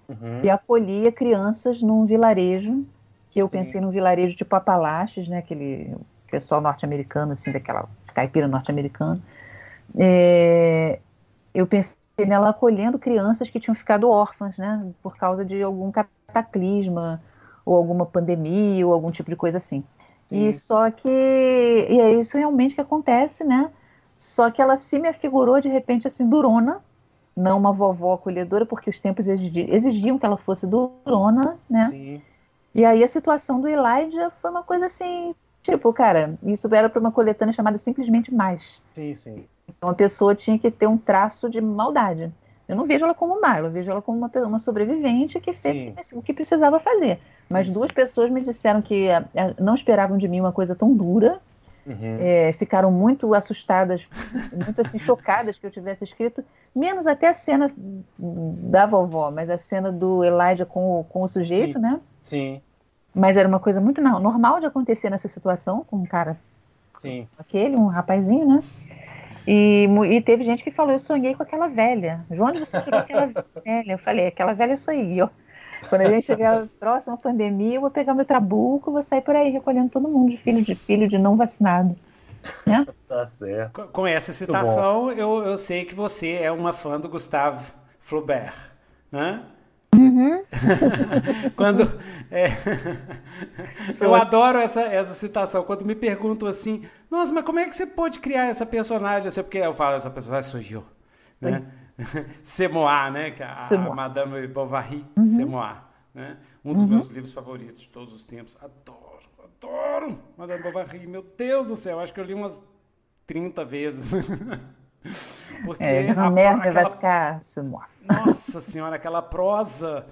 uhum. e acolhia crianças num vilarejo que eu pensei num vilarejo tipo Apalaches, né? Aquele pessoal norte-americano, assim, daquela caipira norte-americana. É, eu pensei nela acolhendo crianças que tinham ficado órfãs, né? Por causa de algum cataclisma, ou alguma pandemia, ou algum tipo de coisa assim. Sim. E só que. E é isso realmente que acontece, né? Só que ela se me afigurou de repente assim, durona, não uma vovó acolhedora, porque os tempos exigiam, exigiam que ela fosse durona, né? Sim. E aí a situação do Elijah foi uma coisa assim, tipo, cara, isso era para uma coletânea chamada Simplesmente Mais.
Sim, sim.
Então a pessoa tinha que ter um traço de maldade. Eu não vejo ela como má, eu vejo ela como uma, uma sobrevivente que fez o que precisava fazer. Mas sim, duas sim. pessoas me disseram que a, a, não esperavam de mim uma coisa tão dura, Uhum. É, ficaram muito assustadas, muito assim, chocadas que eu tivesse escrito, menos até a cena da vovó, mas a cena do Elijah com o, com o sujeito,
Sim.
né?
Sim.
Mas era uma coisa muito normal de acontecer nessa situação, com um cara
Sim.
aquele, um rapazinho, né? E, e, teve gente que falou, eu sonhei com aquela velha. De onde você tirou aquela velha? Eu falei, aquela velha sou eu. Quando a gente chegar à próxima pandemia, eu vou pegar meu trabuco e vou sair por aí recolhendo todo mundo de filho de filho de não vacinado. Né?
Tá certo.
Com essa citação, eu, eu sei que você é uma fã do Gustave Flaubert, né?
Uhum.
Quando é... eu adoro essa, essa citação. Quando me perguntam assim, nossa, mas como é que você pode criar essa personagem? Assim, porque eu falo, essa personagem sou eu, né? Semoir, né? Que a, a Madame Bovary uhum. Semoir, né? Um dos uhum. meus livros favoritos de todos os tempos. Adoro, adoro Madame Bovary. Meu Deus do céu, acho que eu li umas 30 vezes.
Porque é, a, merda aquela... vai ficar.
Nossa senhora, aquela prosa.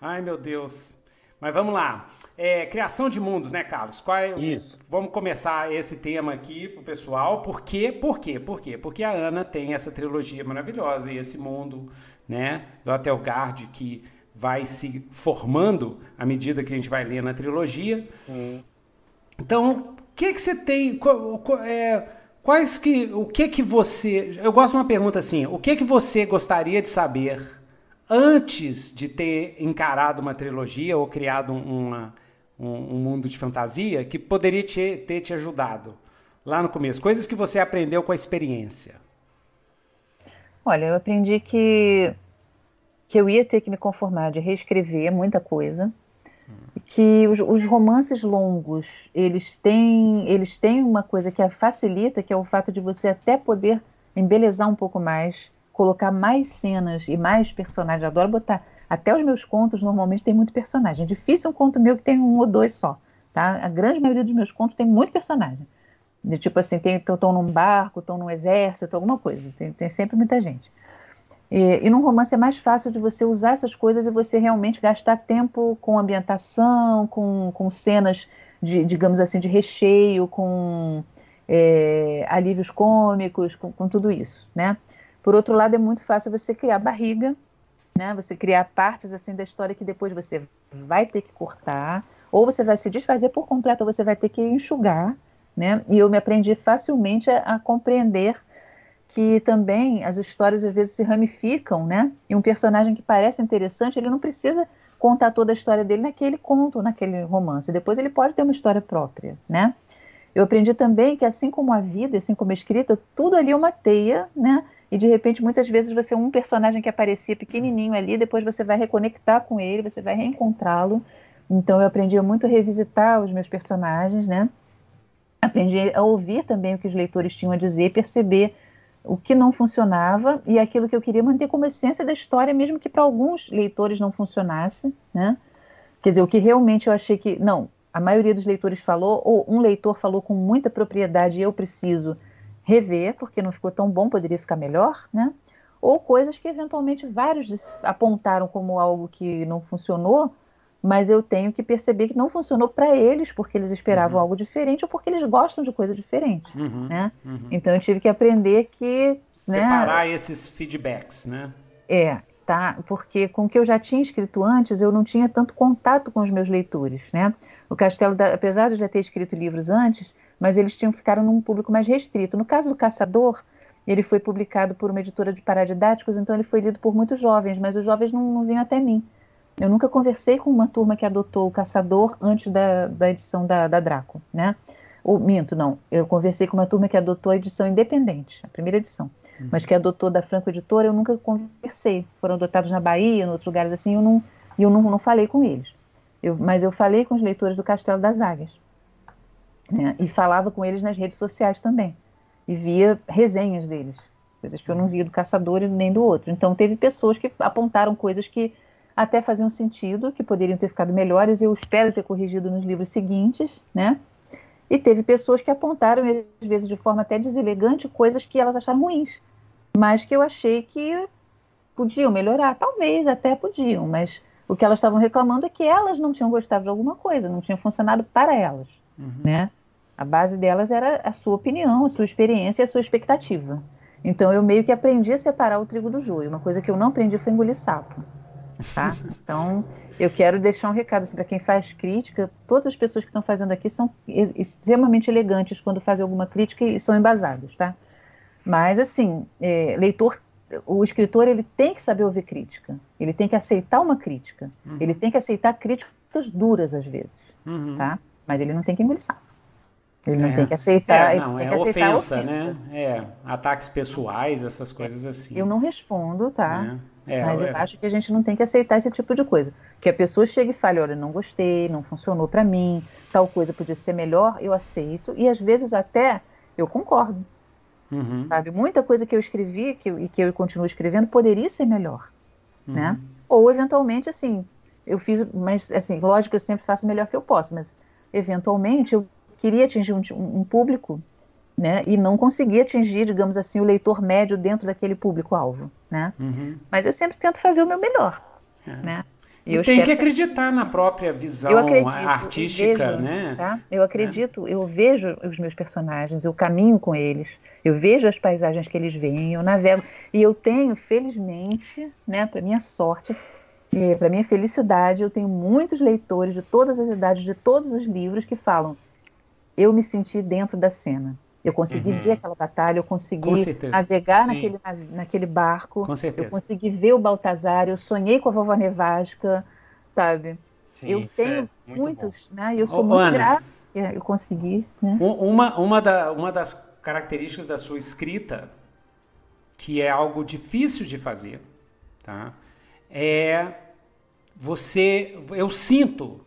Ai, meu Deus. Mas vamos lá. É, criação de mundos, né, Carlos? Qual é,
Isso.
Vamos começar esse tema aqui pro pessoal. Por quê? Por quê? Por quê? Porque a Ana tem essa trilogia maravilhosa e esse mundo, né, do Atelgard que vai se formando à medida que a gente vai lendo a trilogia. Hum. Então, o que que você tem? É, quais que, o que que você? Eu gosto de uma pergunta assim. O que que você gostaria de saber antes de ter encarado uma trilogia ou criado uma um, um mundo de fantasia que poderia te, ter te ajudado lá no começo? Coisas que você aprendeu com a experiência.
Olha, eu aprendi que, que eu ia ter que me conformar de reescrever muita coisa. Que os, os, romances longos, eles têm, eles têm uma coisa que facilita, que é o fato de você até poder embelezar um pouco mais, colocar mais cenas e mais personagens. Eu adoro botar até os meus contos normalmente tem muito personagem. É difícil um conto meu que tem um ou dois só, tá? A grande maioria dos meus contos tem muito personagem. De, tipo assim, tem, estão num barco, estão num exército, alguma coisa. Tem, tem sempre muita gente. E, e num romance é mais fácil de você usar essas coisas e você realmente gastar tempo com ambientação, com, com cenas de, digamos assim, de recheio, com é, alívios cômicos, com, com tudo isso, né? Por outro lado, é muito fácil você criar barriga né? Você criar partes assim da história que depois você vai ter que cortar, ou você vai se desfazer por completo, ou você vai ter que enxugar, né? E eu me aprendi facilmente a, a compreender que também as histórias às vezes se ramificam, né? E um personagem que parece interessante, ele não precisa contar toda a história dele naquele conto, naquele romance. Depois ele pode ter uma história própria, né? Eu aprendi também que assim como a vida, assim como a escrita, tudo ali é uma teia, né? e de repente muitas vezes você é um personagem que aparecia pequenininho ali, depois você vai reconectar com ele, você vai reencontrá-lo. Então eu aprendi muito a revisitar os meus personagens, né? Aprendi a ouvir também o que os leitores tinham a dizer, perceber o que não funcionava e aquilo que eu queria manter como essência da história, mesmo que para alguns leitores não funcionasse, né? Quer dizer, o que realmente eu achei que não, a maioria dos leitores falou ou um leitor falou com muita propriedade eu preciso rever, porque não ficou tão bom, poderia ficar melhor, né? Ou coisas que eventualmente vários apontaram como algo que não funcionou, mas eu tenho que perceber que não funcionou para eles, porque eles esperavam uhum. algo diferente ou porque eles gostam de coisa diferente, uhum. né? Uhum. Então eu tive que aprender que
né, separar né, esses feedbacks, né?
É, tá? Porque com o que eu já tinha escrito antes, eu não tinha tanto contato com os meus leitores, né? O Castelo, da, apesar de já ter escrito livros antes, mas eles tinham ficaram num público mais restrito. No caso do Caçador, ele foi publicado por uma editora de paradidáticos, então ele foi lido por muitos jovens, mas os jovens não, não vinham até mim. Eu nunca conversei com uma turma que adotou o Caçador antes da, da edição da, da Draco, né? Ou minto, não. Eu conversei com uma turma que adotou a edição independente, a primeira edição. Uhum. Mas que adotou da Franco Editora, eu nunca conversei. Foram adotados na Bahia, em outros lugares assim, eu não, eu não, não falei com eles. Eu, mas eu falei com os leitores do Castelo das Águias. Né? E falava com eles nas redes sociais também. E via resenhas deles. Coisas que eu não via do caçador e nem do outro. Então teve pessoas que apontaram coisas que até faziam sentido, que poderiam ter ficado melhores. Eu espero ter corrigido nos livros seguintes, né? E teve pessoas que apontaram, às vezes de forma até deselegante, coisas que elas acharam ruins, mas que eu achei que podiam melhorar. Talvez até podiam, mas o que elas estavam reclamando é que elas não tinham gostado de alguma coisa, não tinha funcionado para elas, uhum. né? A base delas era a sua opinião, a sua experiência e a sua expectativa. Então eu meio que aprendi a separar o trigo do joio. Uma coisa que eu não aprendi foi engolir sapo, tá? Então eu quero deixar um recado assim, para quem faz crítica. Todas as pessoas que estão fazendo aqui são extremamente elegantes quando fazem alguma crítica e são embasadas, tá? Mas, assim, é, leitor, o escritor ele tem que saber ouvir crítica. Ele tem que aceitar uma crítica. Uhum. Ele tem que aceitar críticas duras às vezes, uhum. tá? Mas ele não tem que engolir Ele não é. tem que aceitar.
É, não, é ofensa, ofensa, né? É, ataques pessoais, essas coisas assim.
Eu não respondo, tá? É. É, Mas eu é. acho que a gente não tem que aceitar esse tipo de coisa. Que a pessoa chega e fale, olha, não gostei, não funcionou para mim, tal coisa podia ser melhor, eu aceito. E às vezes até eu concordo. Uhum. Sabe? Muita coisa que eu escrevi que, e que eu continuo escrevendo poderia ser melhor. Uhum. Né? Ou eventualmente, assim, eu fiz, mas assim, lógico que eu sempre faço o melhor que eu posso, mas eventualmente eu queria atingir um, um público né? E não conseguir atingir, digamos assim, o leitor médio dentro daquele público-alvo, né? Uhum. Mas eu sempre tento fazer o meu melhor, é. né?
E, e tem que acreditar na própria visão acredito, artística,
vejo,
né?
Tá? Eu acredito, é. eu vejo os meus personagens, eu caminho com eles, eu vejo as paisagens que eles veem, eu navego e eu tenho, felizmente, né, para minha sorte, para minha felicidade, eu tenho muitos leitores de todas as idades, de todos os livros que falam: eu me senti dentro da cena. Eu consegui uhum. ver aquela batalha, eu consegui navegar naquele, naquele barco,
com
eu consegui ver o Baltazar, eu sonhei com a vovó Nevasca, sabe? Sim, eu tenho é muitos, bom. né? Eu sou Ô, muito grata que eu consegui. Né?
Uma, uma, da, uma das características da sua escrita, que é algo difícil de fazer, tá? É você, eu sinto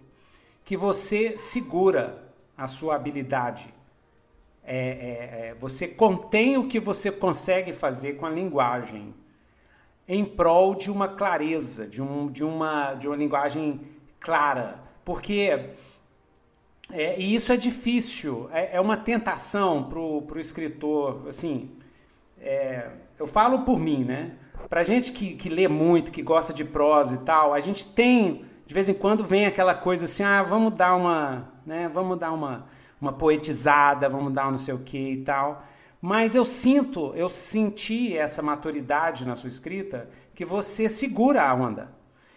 que você segura a sua habilidade é, é, é, você contém o que você consegue fazer com a linguagem em prol de uma clareza, de, um, de, uma, de uma linguagem clara. Porque é, e isso é difícil, é, é uma tentação para o escritor. Assim, é, eu falo por mim, né? Para gente que, que lê muito, que gosta de prosa e tal, a gente tem, de vez em quando vem aquela coisa assim, ah, vamos dar uma, né? Vamos dar uma uma poetizada, vamos dar um não sei o que e tal. Mas eu sinto, eu senti essa maturidade na sua escrita que você segura a onda.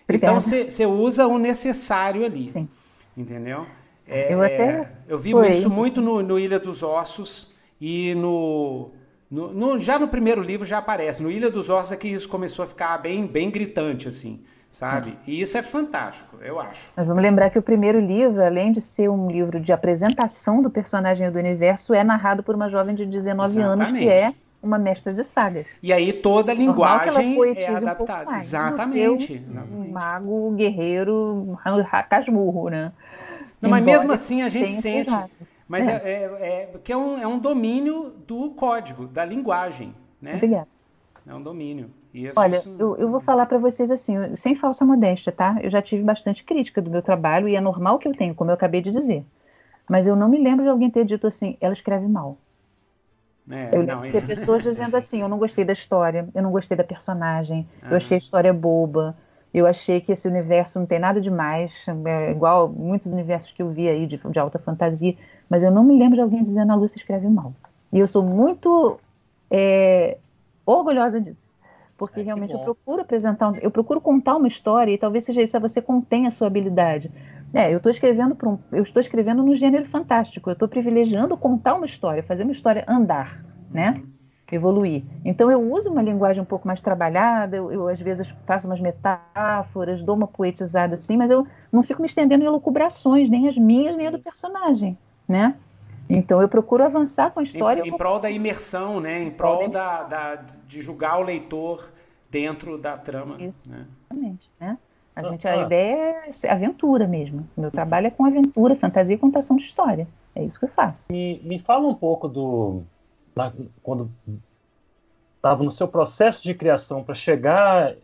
Obrigada. Então você usa o necessário ali. Sim. Entendeu? É, eu até. Eu vi Foi. isso muito no, no, Ilha dos Ossos e no, no, no, Já no primeiro livro já aparece. No Ilha dos Ossos é que isso começou a ficar bem, bem gritante, assim sabe? E isso é fantástico, eu acho.
Mas vamos lembrar que o primeiro livro, além de ser um livro de apresentação do personagem do universo, é narrado por uma jovem de 19 Exatamente. anos que é uma mestra de sagas.
E aí toda a linguagem é adaptada. Um Exatamente.
Um mago, um guerreiro, casmurro, né?
Não, mas mesmo assim a gente sente. Mas é. É, é, é, que é um, é um domínio do código, da linguagem, né?
Obrigada.
É um domínio.
Olha. Eu, eu, vou falar para vocês assim, sem falsa modéstia, tá? Eu já tive bastante crítica do meu trabalho e é normal que eu tenho, como eu acabei de dizer. Mas eu não me lembro de alguém ter dito assim, ela escreve mal. É, eu não, isso... pessoas dizendo assim, eu não gostei da história, eu não gostei da personagem, ah. eu achei a história boba, eu achei que esse universo não tem nada demais, é igual muitos universos que eu vi aí de, de alta fantasia, mas eu não me lembro de alguém dizendo a Lúcia escreve mal. E eu sou muito é, orgulhosa disso porque é, realmente eu procuro apresentar, eu procuro contar uma história e talvez seja isso, é você contém a sua habilidade. É, eu estou escrevendo um, eu estou escrevendo no gênero fantástico, eu estou privilegiando contar uma história, fazer uma história andar, né? evoluir. Então eu uso uma linguagem um pouco mais trabalhada, eu, eu, às vezes faço umas metáforas, dou uma poetizada assim, mas eu não fico me estendendo em elucubrações, nem as minhas, nem a do personagem, né? Então eu procuro avançar com a história.
Em, em prol da imersão, né? Em prol da, da, de julgar o leitor dentro da trama.
Isso,
né?
exatamente. Né? A, ah, gente, a ah. ideia é aventura mesmo. Meu trabalho é com aventura, fantasia e contação de história. É isso que eu faço.
Me, me fala um pouco do. Na, quando estava no seu processo de criação para chegar.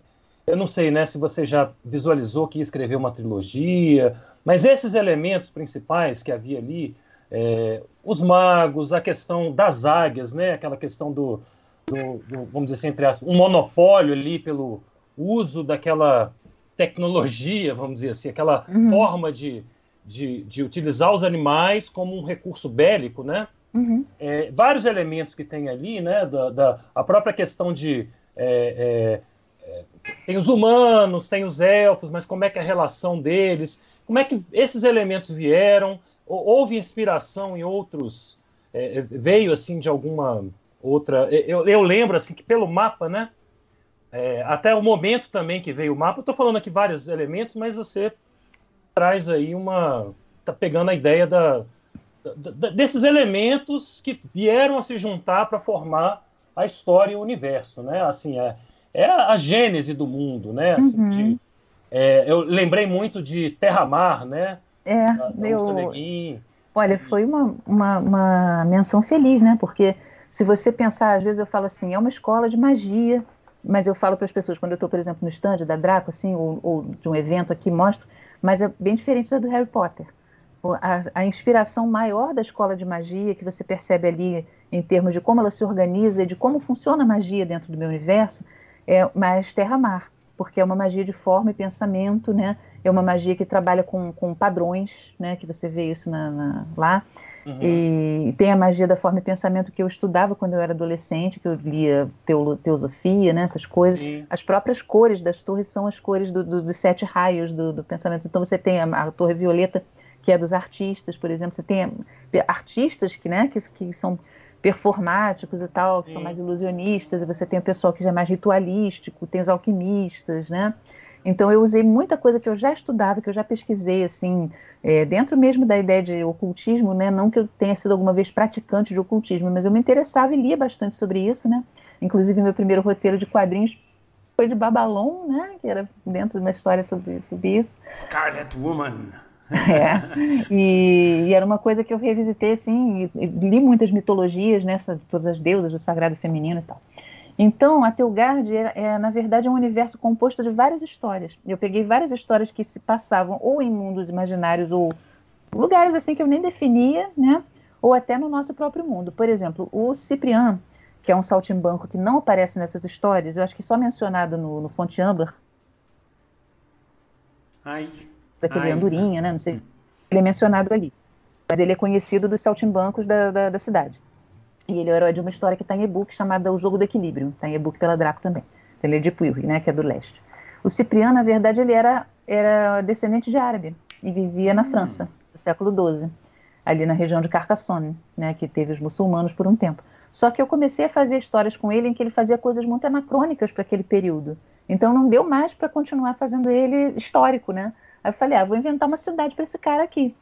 Eu não sei né, se você já visualizou que ia escrever uma trilogia, mas esses elementos principais que havia ali, é, os magos, a questão das águias, né, aquela questão do, do, do, vamos dizer assim, entre aspas, um monopólio ali pelo uso daquela tecnologia, vamos dizer assim, aquela uhum. forma de, de, de, utilizar os animais como um recurso bélico, né? Uhum. É, vários elementos que tem ali, né? Da, da a própria questão de é, é, é, tem os humanos, tem os elfos, mas como é que é a relação deles? Como é que esses elementos vieram? Houve inspiração em outros? É, veio assim de alguma outra. Eu, eu lembro assim que pelo mapa, né? É, até o momento também que veio o mapa, eu estou falando aqui vários elementos, mas você traz aí uma. está pegando a ideia da, da, desses elementos que vieram a se juntar para formar a história e o universo, né? Assim, é, é a gênese do mundo, né? Assim, uhum. de, é, eu lembrei muito de Terra-Mar, né?
É, da, da eu... Olha, foi uma, uma, uma menção feliz, né? Porque se você pensar, às vezes eu falo assim, é uma escola de magia, mas eu falo para as pessoas, quando eu estou, por exemplo, no stand da Draco, assim, ou, ou, de um evento aqui, mostro, mas é bem diferente da do Harry Potter. A, a, inspiração maior da escola de magia, que você percebe ali em termos de como ela se organiza e de como funciona a magia dentro do meu universo, é mais terra-mar, porque é uma magia de forma e pensamento, né? É uma magia que trabalha com, com padrões, né? Que você vê isso na, na lá. Uhum. E tem a magia da forma e pensamento que eu estudava quando eu era adolescente, que eu lia teosofia, né, essas coisas. Sim. As próprias cores das torres são as cores do, do, dos sete raios do, do, pensamento. Então você tem a, a, torre violeta, que é dos artistas, por exemplo. Você tem artistas que, né, que, que são performáticos e tal, que Sim. são mais ilusionistas, e você tem o pessoal que já é mais ritualístico, tem os alquimistas, né? Então eu usei muita coisa que eu já estudava, que eu já pesquisei, assim, é, dentro mesmo da ideia de ocultismo, né? Não que eu tenha sido alguma vez praticante de ocultismo, mas eu me interessava e lia bastante sobre isso, né? Inclusive meu primeiro roteiro de quadrinhos foi de Babalon, né? Que era dentro de uma história sobre, sobre isso.
Scarlet Woman.
É, e, e, era uma coisa que eu revisitei, assim, e, e li muitas mitologias, né? Todas as deusas do sagrado feminino e tal. Então, a Telgard é, é, na verdade, é um universo composto de várias histórias. Eu peguei várias histórias que se passavam ou em mundos imaginários ou lugares assim que eu nem definia, né? Ou até no nosso próprio mundo. Por exemplo, o Cipriano, que é um saltimbanco que não aparece nessas histórias, eu acho que só mencionado no, no Fonte Amber.
Ai.
Daquele ai, andorinha, né? Não sei. Ele é mencionado ali. Mas ele é conhecido dos saltimbancos da, da, da cidade. E ele é o herói de uma história que está em e-book chamada O Jogo do Equilíbrio. Está em e-book pela Draco também. Ele é de Puy, né, que é do leste. O Cipriano, na verdade, ele era, era descendente de árabe e vivia na França, no século XII, ali na região de Carcassonne, né, que teve os muçulmanos por um tempo. Só que eu comecei a fazer histórias com ele em que ele fazia coisas muito anacrônicas para aquele período. Então não deu mais para continuar fazendo ele histórico, né? Aí eu falei, ah, vou inventar uma cidade para esse cara aqui.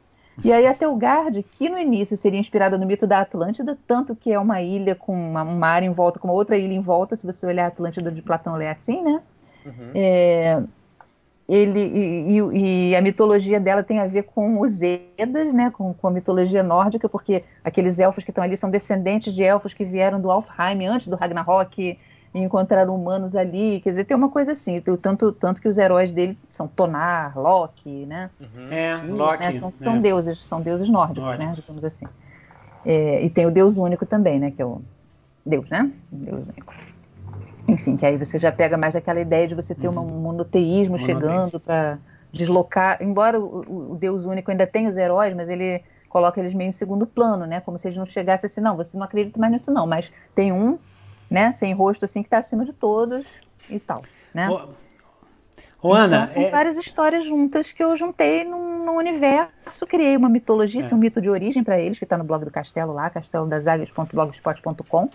E aí a Telgard, que no início seria inspirada no mito da Atlântida, tanto que é uma ilha com uma, um mar em volta, com uma outra ilha em volta, se você olhar a Atlântida de Platão, ela é assim, né? Uhum. É, ele, e, e, e, a mitologia dela tem a ver com os Edas, né, com, com, a mitologia nórdica, porque aqueles elfos que estão ali são descendentes de elfos que vieram do Alfheim antes do Ragnarok, encontrar humanos ali. Quer dizer, tem uma coisa assim, tanto, tanto que os heróis dele são Tonar, Loki, né?
Uhum. É, e, Loki.
Né, são, são é. deuses, são deuses nórdicos, né? Digamos assim. É, e tem o Deus único também, né? Que é o Deus, né? Deus único. Enfim, que aí você já pega mais daquela ideia de você ter uhum. um monoteísmo, chegando para deslocar. Embora o, o, Deus único ainda tenha os heróis, mas ele coloca eles meio em segundo plano, né? Como se eles não chegassem assim, não, você não acredita mais nisso, não, mas tem um né, sem rosto assim que está acima de todos e tal, né?
Ô, Ana,
então, são é... várias histórias juntas que eu juntei num, num universo, criei uma mitologia, é. um mito de origem para eles, que está no blog do Castelo lá, castelodaságuias.blogspot.com.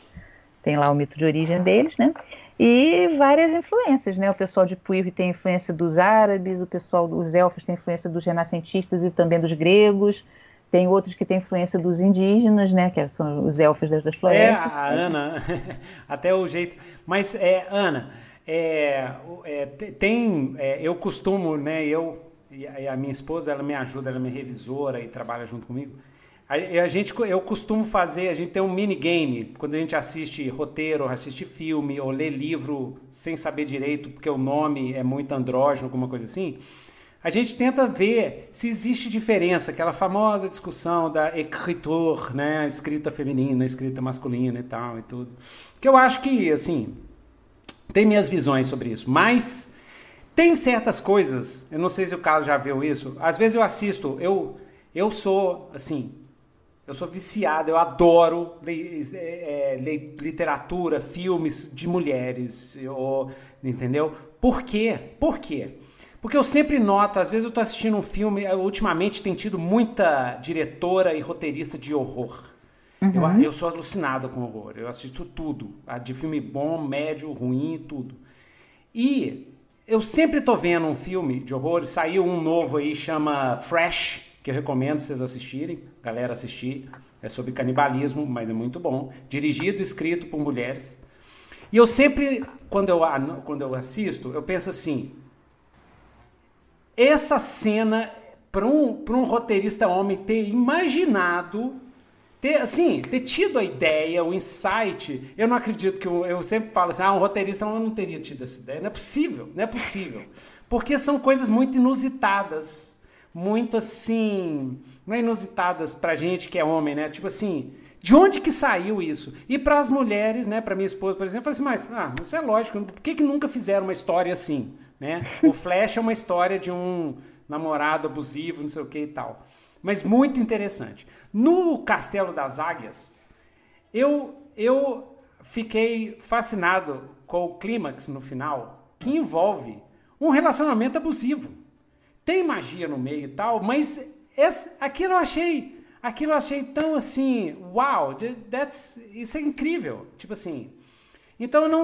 tem lá o mito de origem deles, né? E várias influências, né? O pessoal de Puig tem influência dos árabes, o pessoal dos elfos tem influência dos renascentistas e também dos gregos. Tem outros que têm influência dos indígenas, né? Que são os elfos das, das florestas.
É, a Ana, até o jeito. Mas, é, Ana, é, é, tem. É, eu costumo, né? Eu e a minha esposa, ela me ajuda, ela é minha revisora e trabalha junto comigo. A, a, gente, eu costumo fazer, a gente tem um minigame, quando a gente assiste roteiro, assiste filme, ou lê livro sem saber direito, porque o nome é muito andrógeno, alguma coisa assim. A gente tenta ver se existe diferença, aquela famosa discussão da écriture, né, escrita feminina, escrita masculina e tal e tudo. Que eu acho que, assim, tem minhas visões sobre isso, mas tem certas coisas, eu não sei se o Carlos já viu isso, às vezes eu assisto, eu, eu sou, assim, eu sou viciado, eu adoro é, é, literatura, filmes de mulheres, eu, entendeu? Por quê? Por quê? Porque eu sempre noto, às vezes eu estou assistindo um filme, ultimamente tem tido muita diretora e roteirista de horror. Uhum. Eu, eu sou alucinado com horror, eu assisto tudo, de filme bom, médio, ruim, tudo. E eu sempre tô vendo um filme de horror, saiu um novo aí, chama Fresh, que eu recomendo vocês assistirem, galera assistir. É sobre canibalismo, mas é muito bom. Dirigido e escrito por mulheres. E eu sempre, quando eu, quando eu assisto, eu penso assim: essa cena, para um, um roteirista homem ter imaginado ter, assim, ter tido a ideia, o insight. Eu não acredito que eu, eu sempre falo assim, ah, um roteirista não, não teria tido essa ideia. Não é possível, não é possível. Porque são coisas muito inusitadas, muito assim, não é inusitadas pra gente que é homem, né? Tipo assim, de onde que saiu isso? E para as mulheres, né, para minha esposa, por exemplo, eu falei assim, mas, ah, isso é lógico, por que, que nunca fizeram uma história assim, né? O Flash é uma história de um namorado abusivo, não sei o que e tal. Mas muito interessante. No Castelo das Águias, eu, eu fiquei fascinado com o clímax no final, que envolve um relacionamento abusivo. Tem magia no meio e tal, mas aquilo eu achei, aquilo eu achei tão assim, wow, that's, isso é incrível, tipo assim. Então eu não,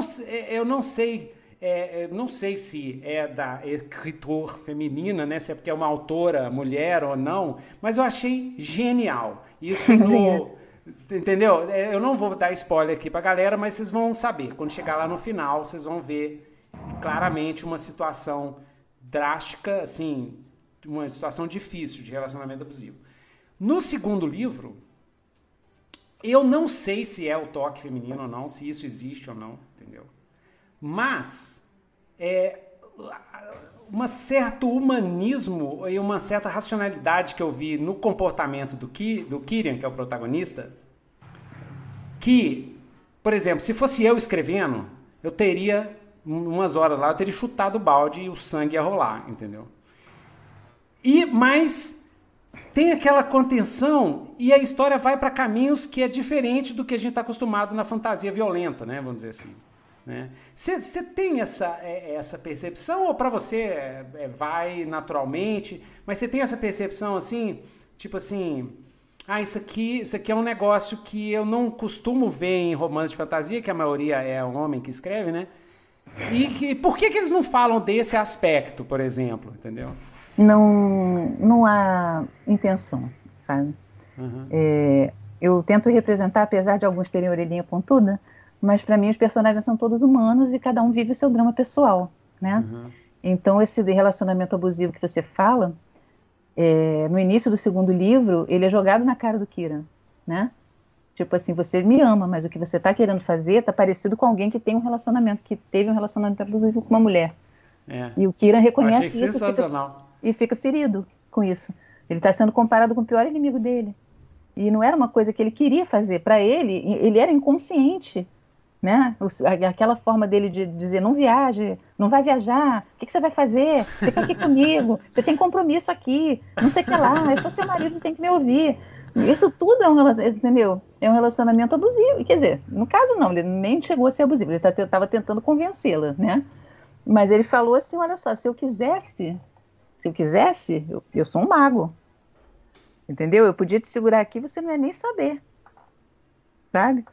eu não sei é, é, não sei se é da escritor feminina, né? Se é porque é uma autora mulher ou não, mas eu achei genial. Isso no. entendeu? É, eu não vou dar spoiler aqui pra galera, mas vocês vão saber. Quando chegar lá no final, vocês vão ver claramente uma situação drástica, assim, uma situação difícil de relacionamento abusivo. No segundo livro, eu não sei se é o toque feminino ou não, se isso existe ou não, entendeu? Mas é, um certo humanismo e uma certa racionalidade que eu vi no comportamento do, Ki, do Kirian, que é o protagonista, que, por exemplo, se fosse eu escrevendo, eu teria, umas horas lá, eu teria chutado o balde e o sangue ia rolar, entendeu? E, mas tem aquela contenção e a história vai para caminhos que é diferente do que a gente está acostumado na fantasia violenta, né? Vamos dizer assim. Você né? tem essa, é, essa percepção ou para você é, é, vai naturalmente? Mas você tem essa percepção assim, tipo assim, ah, isso aqui, isso aqui é um negócio que eu não costumo ver em romances de fantasia, que a maioria é um homem que escreve, né? E que, por que, que eles não falam desse aspecto, por exemplo, entendeu?
Não, não há intenção, sabe? Uhum. É, eu tento representar, apesar de alguns terem orelhinha pontuda, mas para mim os personagens são todos humanos e cada um vive o seu drama pessoal, né? Uhum. Então esse relacionamento abusivo que você fala, é, no início do segundo livro, ele é jogado na cara do Kira, né? Tipo assim, você me ama, mas o que você está querendo fazer está parecido com alguém que tem um relacionamento, que teve um relacionamento abusivo com uma mulher. É. E o Kira reconhece isso fica, e fica ferido com isso. Ele está sendo comparado com o pior inimigo dele. E não era uma coisa que ele queria fazer. Para ele, ele era inconsciente né? Aquela forma dele de dizer não viaje, não vai viajar, o que, que você vai fazer? Fica aqui comigo, você tem compromisso aqui, não sei o que lá, eu sou seu marido, tem que me ouvir. Isso tudo é um relacionamento, entendeu? É um relacionamento abusivo. Quer dizer, no caso não, ele nem chegou a ser abusivo, ele estava tá, tentando convencê-la, né? Mas ele falou assim, olha só, se eu quisesse, se eu quisesse, eu, eu sou um mago. Entendeu? Eu podia te segurar aqui, você não ia nem saber. Sabe?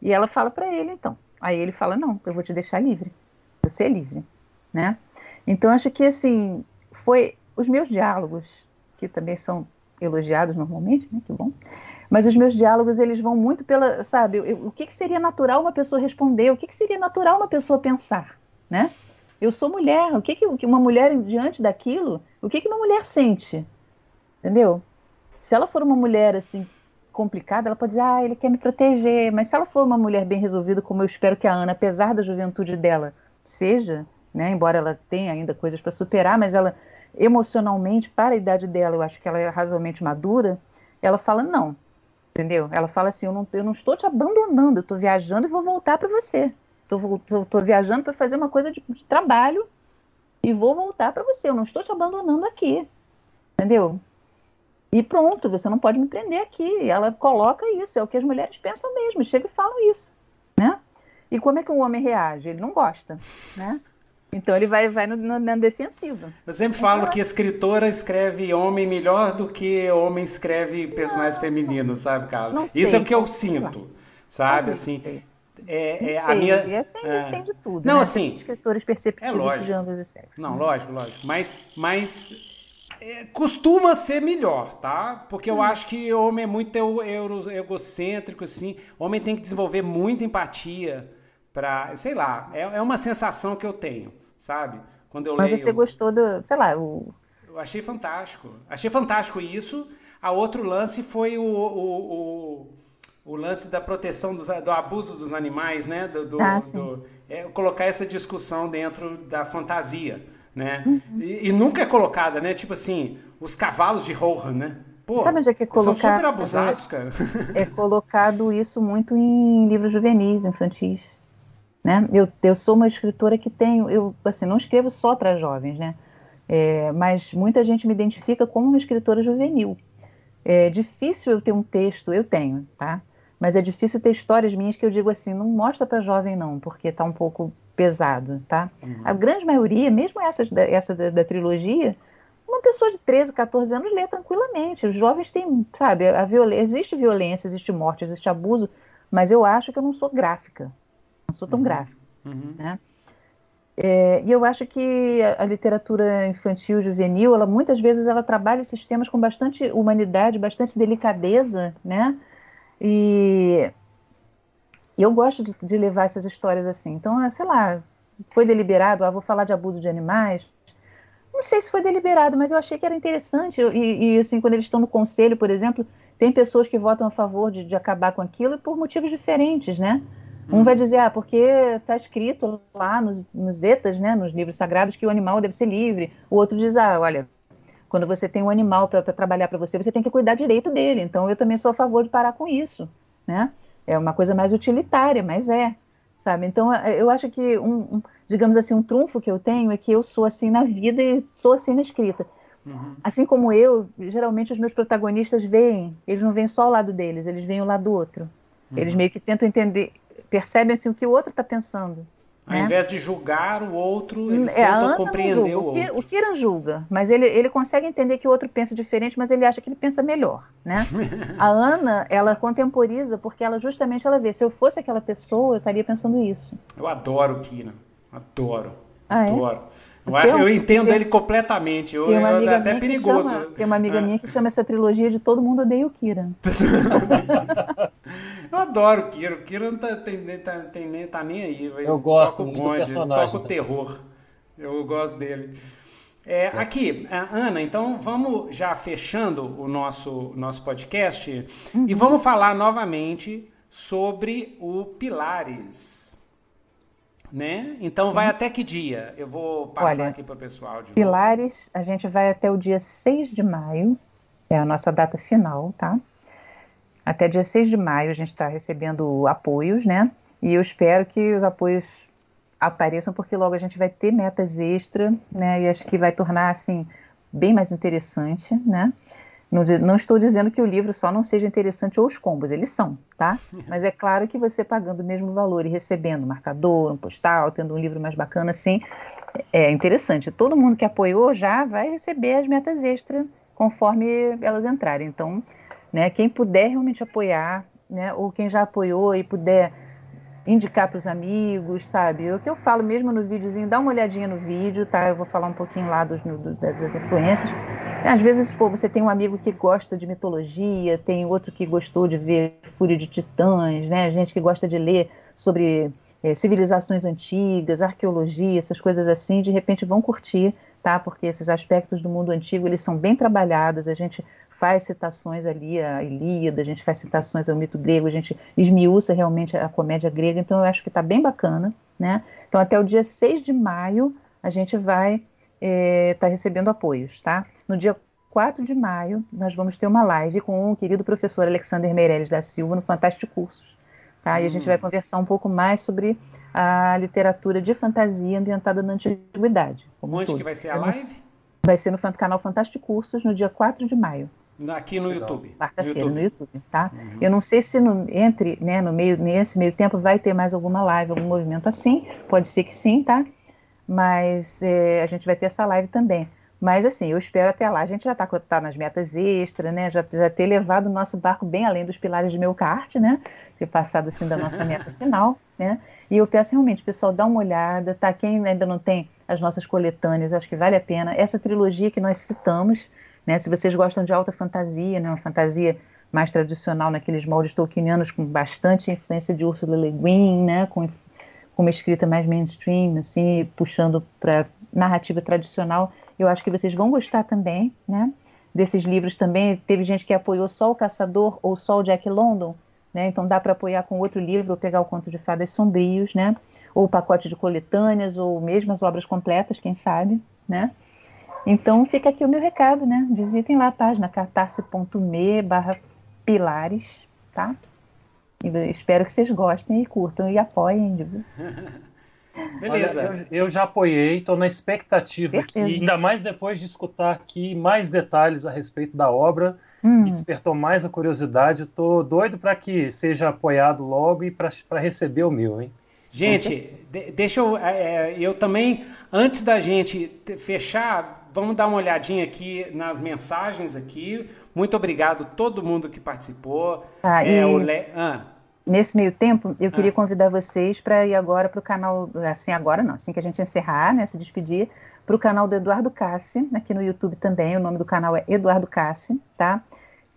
E ela fala para ele, então. Aí ele fala, não, eu vou te deixar livre. Você é livre, né? Então, acho que, assim, foi os meus diálogos, que também são elogiados normalmente, né? Que bom. Mas os meus diálogos, eles vão muito pela, sabe, eu, o que, que seria natural uma pessoa responder, o que, que seria natural uma pessoa pensar, né? Eu sou mulher, o que, que uma mulher diante daquilo, o que, que uma mulher sente? Entendeu? Se ela for uma mulher, assim, complicada, ela pode dizer, ah, ele quer me proteger, mas se ela for uma mulher bem resolvida, como eu espero que a Ana, apesar da juventude dela, seja, né, embora ela tenha ainda coisas para superar, mas ela emocionalmente, para a idade dela, eu acho que ela é razoavelmente madura, ela fala não, entendeu? Ela fala assim, eu não, eu não estou te abandonando, eu estou viajando e vou voltar para você. Estou viajando para fazer uma coisa de, de trabalho e vou voltar para você. Eu não estou te abandonando aqui, entendeu? E pronto, você não pode me prender aqui. Ela coloca isso, é o que as mulheres pensam mesmo, chegam e falam isso, né? E como é que um homem reage? Ele não gosta, né? Então ele vai, vai no, no, na defensiva.
Eu sempre falo então, que escritora escreve homem melhor do que homem escreve personagens não, femininos, sabe, Carla? Isso é o que eu sinto, sabe? Assim,
é, é a minha. Tem, é... tem de tudo.
Não,
né?
assim.
Escritores perceptivos é
lógico.
de ambos os sexos.
Não, lógico, lógico. Mas, mas é, costuma ser melhor, tá? Porque eu hum. acho que homem é muito euro, egocêntrico, assim. Homem tem que desenvolver muita empatia para, sei lá, é, é uma sensação que eu tenho, sabe? Quando eu
Mas
leio.
você gostou do, sei lá, o.
Eu achei fantástico. Achei fantástico isso. A outro lance foi o, o, o, o lance da proteção dos, do abuso dos animais, né? Do, do,
ah,
do é, colocar essa discussão dentro da fantasia né? Uhum. E, e, nunca é colocada, né? Tipo assim, os cavalos de Rohan, né?
Pô, Sabe onde é que é colocado?
São super abusados, cara.
É colocado isso muito em livros juvenis, infantis. Né? Eu, eu sou uma escritora que tenho, eu assim, não escrevo só para jovens, né? É, mas muita gente me identifica como uma escritora juvenil. É difícil eu ter um texto, eu tenho, tá? Mas é difícil ter histórias minhas que eu digo assim, não mostra para jovem não, porque está um pouco pesado, tá? Uhum. A grande maioria, mesmo essas da, essa da, da, trilogia, uma pessoa de 13, 14 anos lê tranquilamente. Os jovens têm, sabe, a violência, existe violência, existe morte, existe abuso, mas eu acho que eu não sou gráfica, não sou tão uhum. gráfica, uhum. né? É, e eu acho que a, a, literatura infantil, juvenil, ela muitas vezes ela trabalha esses temas com bastante humanidade, bastante delicadeza, né? E e eu gosto de, de, levar essas histórias assim. Então, é, sei lá, foi deliberado, ah, vou falar de abuso de animais. Não sei se foi deliberado, mas eu achei que era interessante. E, e assim, quando eles estão no conselho, por exemplo, tem pessoas que votam a favor de, de acabar com aquilo por motivos diferentes, né? Um vai dizer, ah, porque está escrito lá nos, nos Etas, né, nos livros sagrados, que o animal deve ser livre. O outro diz, ah, olha, quando você tem um animal para trabalhar para você, você tem que cuidar direito dele. Então eu também sou a favor de parar com isso, né? É uma coisa mais utilitária, mas é, sabe? Então, eu acho que, um, um, digamos assim, um trunfo que eu tenho é que eu sou assim na vida e sou assim na escrita. Uhum. Assim como eu, geralmente os meus protagonistas veem, eles não veem só o lado deles, eles veem o lado do outro. Uhum. Eles meio que tentam entender, percebem assim o que o outro está pensando.
Ao né? invés de julgar o outro, eles é, tentam compreender o outro.
O Kiran julga, mas ele, ele consegue entender que o outro pensa diferente, mas ele acha que ele pensa melhor, né? a Ana, ela contemporiza porque ela justamente ela vê, se eu fosse aquela pessoa, eu estaria pensando isso.
Eu adoro o Kiran, adoro, ah, é? adoro. É? Eu, acho, eu entendo ele completamente. Eu, é até perigoso.
Chama, tem uma amiga minha que chama essa trilogia de Todo Mundo Odeia o Kira.
eu adoro o Kira. O Kira não tá, tem, tá, tem, tá nem aí.
Eu gosto do bonde, personagem.
Toca o terror. Eu gosto dele. É, é. Aqui, Ana, então vamos já fechando o nosso, nosso podcast uhum. e vamos falar novamente sobre o Pilares né? Então Sim. vai até que dia? Eu vou passar Olha, aqui para o pessoal. De
Pilares, novo. a gente vai até o dia 6 de maio, é a nossa data final, tá? Até dia 6 de maio a gente está recebendo apoios, né? E eu espero que os apoios apareçam, porque logo a gente vai ter metas extra, né? E acho que vai tornar, assim, bem mais interessante, né? Não, não, estou dizendo que o livro só não seja interessante ou os combos, eles são, tá? Mas é claro que você pagando o mesmo valor e recebendo um marcador, um postal, tendo um livro mais bacana, assim, é interessante. Todo mundo que apoiou já vai receber as metas extras conforme elas entrarem. Então, né, quem puder realmente apoiar, né, ou quem já apoiou e puder indicar para os amigos, sabe? O que eu falo mesmo no videozinho, dá uma olhadinha no vídeo, tá? Eu vou falar um pouquinho lá dos, do, das influências. Às vezes, pô, você tem um amigo que gosta de mitologia, tem outro que gostou de ver Fúria de Titãs, né? Gente que gosta de ler sobre é, civilizações antigas, arqueologia, essas coisas assim, de repente vão curtir, tá? Porque esses aspectos do mundo antigo, eles são bem trabalhados, a gente faz citações ali à Ilíada, a gente faz citações ao mito grego, a gente esmiuça realmente a comédia grega, então eu acho que está bem bacana, né? Então até o dia 6 de maio a gente vai estar é, tá recebendo apoios, tá? No dia 4 de maio nós vamos ter uma live com o querido professor Alexander Meirelles da Silva no Fantástico Cursos, tá? E a gente vai hum. conversar um pouco mais sobre a literatura de fantasia ambientada na antiguidade.
Onde que vai ser a live?
Vai ser no canal Fantástico Cursos no dia 4 de maio.
Aqui no YouTube.
Quarta-feira no, no YouTube, tá? Uhum. Eu não sei se no, entre, né, no meio, nesse meio tempo vai ter mais alguma live, algum movimento assim. Pode ser que sim, tá? Mas é, a gente vai ter essa live também. Mas assim, eu espero até lá. A gente já está tá nas metas extras, né? Já, já ter levado o nosso barco bem além dos pilares de meu kart, né? Ter passado assim da nossa meta final, né? E eu peço realmente, pessoal, dá uma olhada, tá? Quem ainda não tem as nossas coletâneas, acho que vale a pena. Essa trilogia que nós citamos, né? Se vocês gostam de alta fantasia, né? uma fantasia mais tradicional naqueles moldes tolkienianos com bastante influência de Ursula Le Guin, né? com, com uma escrita mais mainstream, assim, puxando para narrativa tradicional, eu acho que vocês vão gostar também, né? Desses livros também, teve gente que apoiou só o Caçador ou só o Jack London, né? Então dá para apoiar com outro livro, ou pegar o Conto de Fadas Sombrios, né? Ou o pacote de coletâneas, ou mesmo as obras completas, quem sabe, né? Então fica aqui o meu recado, né? Visitem lá a página catarse.me barra pilares, tá? E espero que vocês gostem e curtam e apoiem.
Beleza. Olha, eu, eu, já apoiei, estou na expectativa aqui, ainda mais depois de escutar aqui mais detalhes a respeito da obra. Hum. Me despertou mais a curiosidade. Estou doido para que seja apoiado logo e para receber o meu, hein?
Gente, de, deixa eu. É, é, eu também, antes da gente fechar, vamos dar uma olhadinha aqui nas mensagens aqui. Muito obrigado a todo mundo que participou.
Ah, é, e... Le... ah. Nesse meio tempo, eu queria ah. convidar vocês para ir agora para o canal, assim agora não, assim que a gente encerrar, né, se despedir, para o canal do Eduardo Cassi, aqui no YouTube também, o nome do canal é Eduardo Cassi, tá?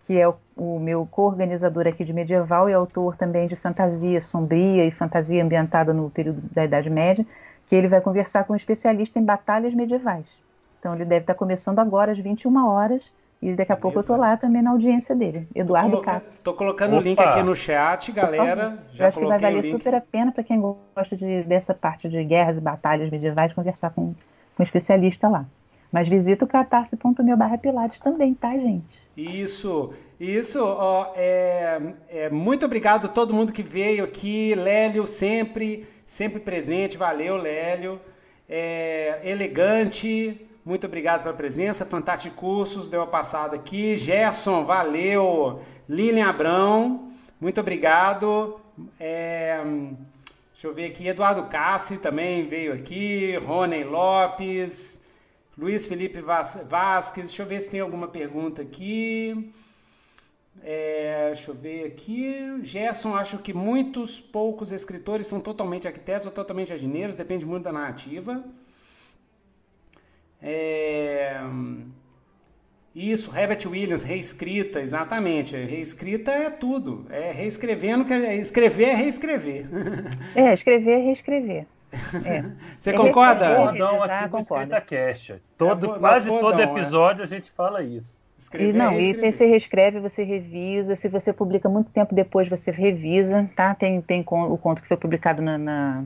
Que é o, o meu co-organizador aqui de medieval e autor também de fantasia sombria e fantasia ambientada no período da Idade Média, que ele vai conversar com um especialista em batalhas medievais. Então ele deve estar começando agora às 21 horas e daqui a pouco eu tô lá também na audiência dele, Eduardo Cássio.
Tô colocando o link aqui no chat, galera.
Já eu acho que vai valer super a pena para quem gosta de, dessa parte de guerras e batalhas medievais conversar com, com um especialista lá. Mas visita o catarse.meu barra pilates também, tá, gente?
Isso, isso. Ó, é, é, muito obrigado a todo mundo que veio aqui. Lélio sempre, sempre presente. Valeu, Lélio. É, elegante, muito obrigado pela presença. Fantástico Cursos, deu a passada aqui. Gerson, valeu. Lilian Abrão, muito obrigado. É, deixa eu ver aqui. Eduardo Cassi também veio aqui. Rony Lopes. Luiz Felipe Vasquez. Deixa eu ver se tem alguma pergunta aqui. É, deixa eu ver aqui. Gerson, acho que muitos poucos escritores são totalmente arquitetos ou totalmente jardineiros, depende muito da narrativa. É... Isso, Herbert Williams, reescrita, exatamente. Reescrita é tudo. É reescrevendo, que é, escrever é reescrever.
É, escrever é reescrever.
É. Você é concorda?
Cordão aqui do Escrita Cast. Todo, é, quase todo é. episódio a gente fala isso.
Escrever, e não, e você reescreve, você revisa. Se você publica muito tempo depois, você revisa, tá? Tem, tem o conto que foi publicado na, na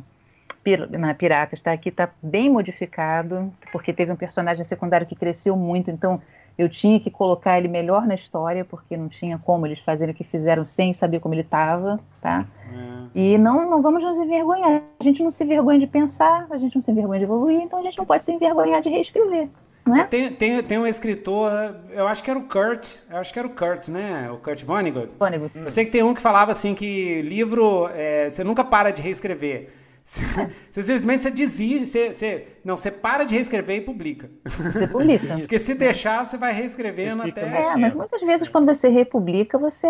na Piratas, tá? Aqui tá bem modificado, porque teve um personagem secundário que cresceu muito, então eu tinha que colocar ele melhor na história, porque não tinha como eles fazerem o que fizeram sem saber como ele estava, tá? É. E não, não vamos nos envergonhar. A gente não se envergonha de pensar, a gente não se envergonha de evoluir, então a gente não pode se envergonhar de reescrever. Não é?
tem, tem, tem um escritor, eu acho que era o Kurt, eu acho que era o Kurt, né? O Kurt Vonnegut. Vonnegut. Eu sei que tem um que falava assim que livro, é, você nunca para de reescrever. Você, simplesmente você desiste, você, você, não, você para de reescrever e publica.
Você publica.
Porque se deixar, você vai reescrevendo até.
É, mas muitas vezes quando você republica, você,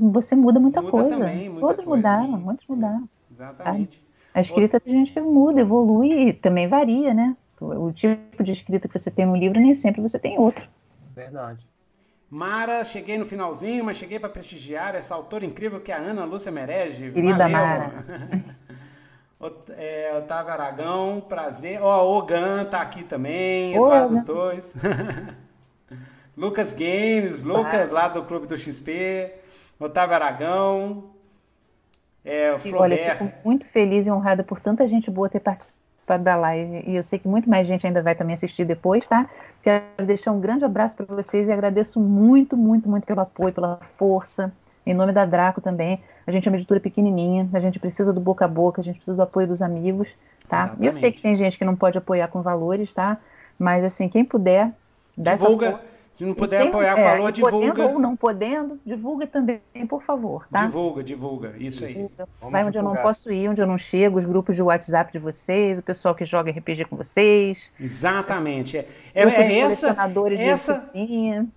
você muda muita muda coisa. Também, muita Todos coisa, mudaram, muitos mudaram.
Exatamente.
A escrita a gente muda, evolui e também varia, né? O tipo de escrita que você tem no livro nem sempre você tem outro.
Verdade.
Mara, cheguei no finalzinho, mas cheguei para prestigiar essa autora incrível que é a Ana Lúcia Merege.
Querida Valeu. Mara.
é, Otávio Aragão, prazer. Ó, oh, Ogan tá aqui também, Eduardo Torres. Lucas Games, Lucas lá do Clube do XP, Otávio Aragão, é, o
Olha, eu fico muito feliz e honrada por tanta gente boa ter participado da live. E eu sei que muito mais gente ainda vai também assistir depois, tá? Quero deixar um grande abraço para vocês e agradeço muito, muito, muito pelo apoio, pela força. Em nome da Draco também. A gente é uma editora pequenininha, a gente precisa do boca a boca, a gente precisa do apoio dos amigos, tá? Exatamente. Eu sei que tem gente que não pode apoiar com valores, tá? Mas assim, quem puder,
dá Divulga. Se não puder quem, apoiar é, valor, divulga.
Podendo ou não podendo, divulga também, por favor, tá?
Divulga, divulga, isso aí. Divulga.
Vai onde divulgar. eu não posso ir, onde eu não chego, os grupos de WhatsApp de vocês, o pessoal que joga RPG com vocês.
Exatamente. É, é, é essa, essa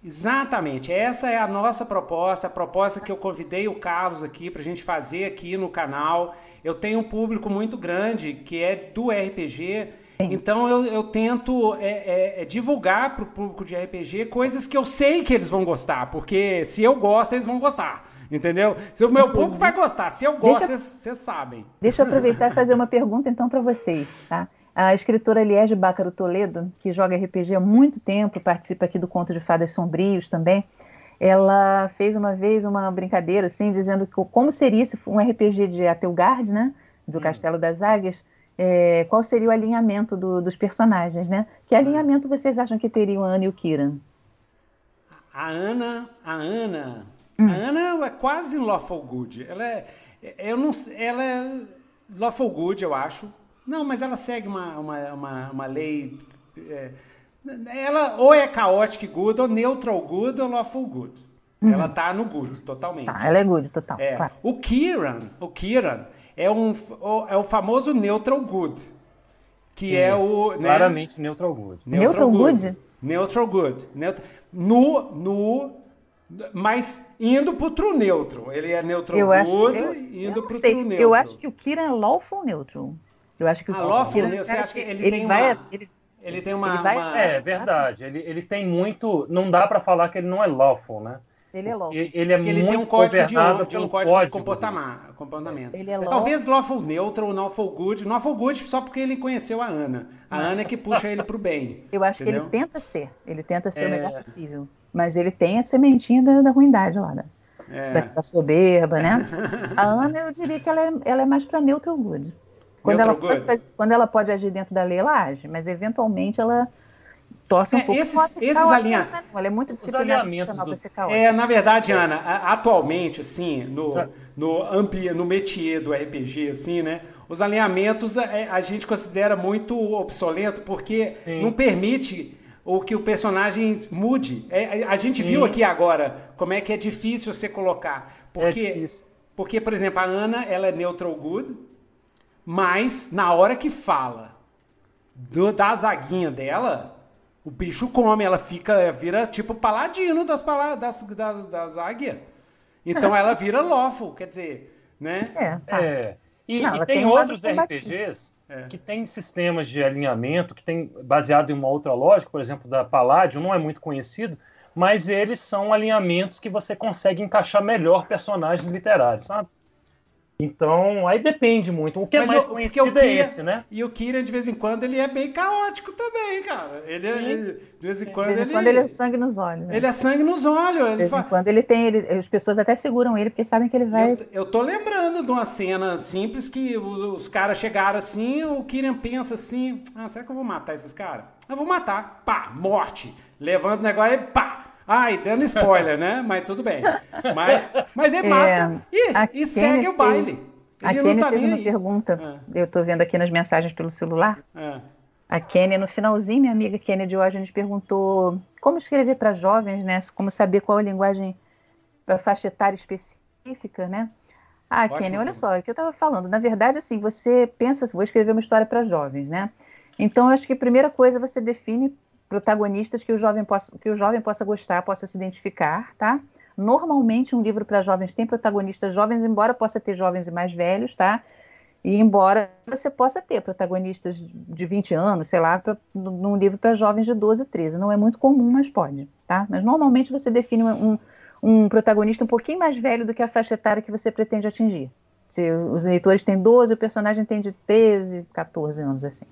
Exatamente. Essa é a nossa proposta, a proposta que eu convidei o Carlos aqui para a gente fazer aqui no canal. Eu tenho um público muito grande que é do RPG então eu, eu tento é, é, é divulgar para o público de RPG coisas que eu sei que eles vão gostar, porque se eu gosto, eles vão gostar. Entendeu? Se o meu público vai gostar, se eu gosto, vocês sabem.
Deixa eu aproveitar e fazer uma pergunta então para vocês, tá? A escritora Liege Bácaro Toledo, que joga RPG há muito tempo, participa aqui do Conto de Fadas Sombrios também, ela fez uma vez uma brincadeira, assim, dizendo que como seria se um RPG de Atelgard, né, do hum. Castelo das Águias, é, qual seria o alinhamento do, dos personagens, né? Que alinhamento vocês acham que teriam a Ana e o Kiran?
A Ana, a Ana, hum. a Ana é quase lawful good. Ela é, eu não, ela é lawful good, eu acho. Não, mas ela segue uma, uma, uma, uma lei. É, ela ou é chaotic good, ou neutral good, ou lawful good. Uhum. Ela tá no good, totalmente.
Tá, ela é good, total.
É. Claro. O Kiran, o Kiran, é, um, é o famoso neutral good. Que Sim, é o.
Né? Claramente neutral good.
Neutral, neutral good? good?
Neutral good. Neutral, no, no, mas indo pro true neutral. Ele é neutral eu good, acho, eu, indo eu pro sei, true neutral.
Eu acho que o Kira é lawful neutral. Eu acho que o
ah, lawful neutral. Você acha que ele, ele tem vai, uma... Ele, ele tem uma,
ele vai,
uma...
É verdade. Ele, ele tem muito. Não dá para falar que ele não é lawful, né?
Ele é lawful.
Ele é
Porque
muito
ele tem um código de, um código, de comportamento. comportamento. Ele é lawful. Talvez lawful neutral ou lawful good. Lawful good só porque ele conheceu a Ana. A Ana é que puxa ele pro bem.
Eu acho entendeu? que ele tenta ser. Ele tenta ser é... o melhor possível. Mas ele tem a sementinha da, da ruindade lá, né? É. Da, da, soberba, né? a Ana, eu diria que ela é, ela é mais para neutral good. Quando neutral ela, good. Pode, quando ela pode agir dentro da lei, ela age. Mas eventualmente ela torce um é, pouco
esses, esses alinhamentos. Né?
Ela é muito disciplinada
do... É, na verdade, Ana, atualmente, assim, no, no, ambi, no métier do RPG, assim, né? Os alinhamentos a, é, a gente considera muito obsoleto porque Sim. não permite o que o personagem mude. É, a gente Sim. viu aqui agora como é que é difícil você colocar. Porque, é porque, por exemplo, a Ana, ela é neutral good, mas na hora que fala do, da zaguinha dela, o bicho come, ela fica, vira tipo paladino das, das, das, das águias. Então ela vira lawful, quer dizer, né?
É. Tá. é. E, Não, e tem, tem outros RPGs é. que tem sistemas de alinhamento que tem baseado em uma outra lógica, por exemplo, da Palladium, não é muito conhecido, mas eles são alinhamentos que você consegue encaixar melhor personagens literários, sabe? Então, aí depende muito. O que é Mas é mais conhecido o Kira, é esse, né?
E o Kira, de vez em quando, ele é bem caótico também, cara. Ele, é, de vez em quando, de vez em
ele... quando ele é sangue nos olhos.
Né? Ele é sangue nos olhos.
De vez fa... em quando ele tem... Ele, as pessoas até seguram ele, porque sabem que ele vai...
Eu, eu tô lembrando de uma cena simples que os, os caras chegaram assim, o Kira pensa assim, ah, será que eu vou matar esses caras? Eu vou matar. Pá, morte. Levanta o negócio e pá, Ai, dando spoiler, né? Mas tudo bem. Mas, mas ele é, mata e, e segue o baile. Fez,
a Kenny tá fez uma aí. pergunta, é. eu estou vendo aqui nas mensagens pelo celular. É. A Kenny, no finalzinho, minha amiga Kenny Diógenes perguntou como escrever para jovens, né? Como saber qual a linguagem para faixa etária específica, né? Ah, Ótimo. Kenny, olha só, o que eu estava falando. Na verdade, assim, você pensa, vou escrever uma história para jovens, né? Então, eu acho que a primeira coisa você define protagonistas que o jovem possa, que o jovem possa gostar, possa se identificar, tá? Normalmente um livro para jovens tem protagonistas jovens, embora possa ter jovens e mais velhos, tá? E embora você possa ter protagonistas de 20 anos, sei lá, pra, num livro para jovens de 12, 13. Não é muito comum, mas pode, tá? Mas normalmente você define um, um protagonista um pouquinho mais velho do que a faixa etária que você pretende atingir. Se os leitores têm 12, o personagem tem de 13, 14 anos, assim.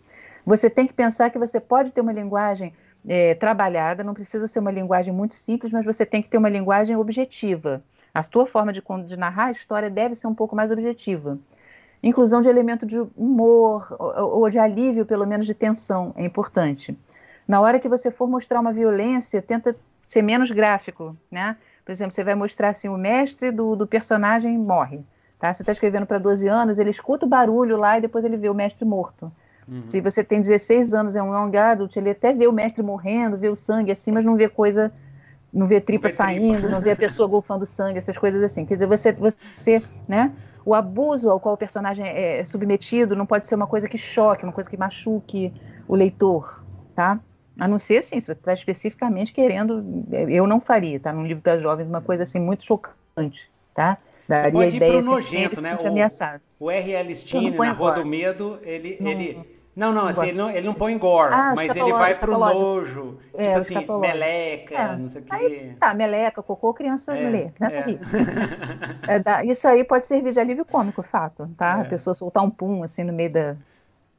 Você tem que pensar que você pode ter uma linguagem é, trabalhada, não precisa ser uma linguagem muito simples, mas você tem que ter uma linguagem objetiva. A sua forma de, de narrar a história deve ser um pouco mais objetiva. Inclusão de elemento de humor ou, ou de alívio, pelo menos de tensão, é importante. Na hora que você for mostrar uma violência, tenta ser menos gráfico, né? Por exemplo, você vai mostrar assim, o mestre do, do personagem morre. Tá? Você está escrevendo para 12 anos, ele escuta o barulho lá e depois ele vê o mestre morto. Uhum. Se você tem 16 anos, é um young adult, ele até vê o mestre morrendo, vê o sangue assim, mas não vê coisa, não vê tripa não vê saindo, tripa. não vê a pessoa golfando sangue, essas coisas assim. Quer dizer, você, você, né? O abuso ao qual o personagem é submetido não pode ser uma coisa que choque, uma coisa que machuque o leitor, tá? A não ser assim, se você está especificamente querendo, eu não faria, tá? Num livro para jovens, uma coisa assim muito chocante, tá?
Daria você pode ir para o nojento, né? O, o R.L. Stein, na Rua do Medo, ele, não, ele não, não, assim, ele não, ele não põe gore, ah, mas ele vai pro nojo. É, tipo assim, meleca, é. não sei o quê.
Tá, meleca, cocô, criança é, lê, nessa é. é isso aí pode servir de alívio cômico, fato, tá? É. A pessoa soltar um pum, assim, no meio da...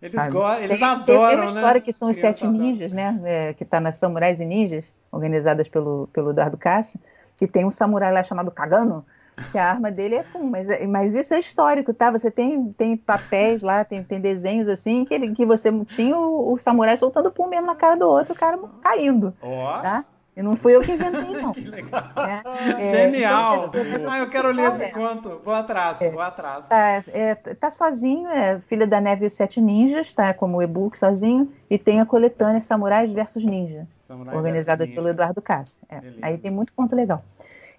Eles, gostam, eles tem, adoram, tem,
uma
né?
história que são os Sete Ninjas, né? É, que tá nas Samurais e Ninjas, organizadas pelo, pelo Eduardo Cássio, que tem um samurai lá chamado Kagano, que a arma dele é pum, mas, mas isso é histórico, tá? Você tem, tem papéis lá, tem, tem desenhos assim, que, ele, que você tinha o, o samurai soltando pum mesmo na cara do outro, o cara caindo.
Ó. Oh.
Tá? E não fui eu que inventei, não.
que legal. É, é, Genial. É, ah, eu quero ler esse conto. Vou atrás, é, vou atrás.
Tá, é, tá sozinho, é Filha da Neve e os Sete Ninjas, tá? Como e-book sozinho. E tem a coletânea Samurais versus Ninja. Samurai organizada versus pelo Ninja. Eduardo Cassi. É. Aí tem muito ponto legal.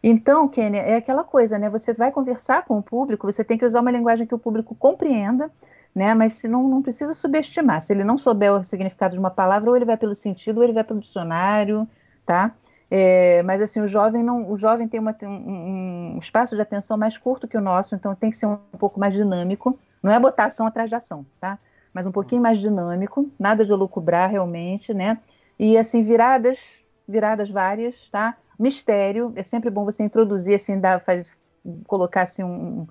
Então, Kênia, é aquela coisa, né? Você vai conversar com o público, você tem que usar uma linguagem que o público compreenda, né? Mas se não, não precisa subestimar. Se ele não souber o significado de uma palavra, ou ele vai pelo sentido, ou ele vai pelo dicionário, tá? É, mas assim, o jovem não, o jovem tem uma, um, um, espaço de atenção mais curto que o nosso, então tem que ser um, um pouco mais dinâmico. Não é botar ação atrás de ação, tá? Mas um pouquinho mais dinâmico, nada de lucubrar realmente, né? E assim, viradas, viradas várias, tá? mistério. É sempre bom você introduzir, assim, dar, faz, colocar assim, um,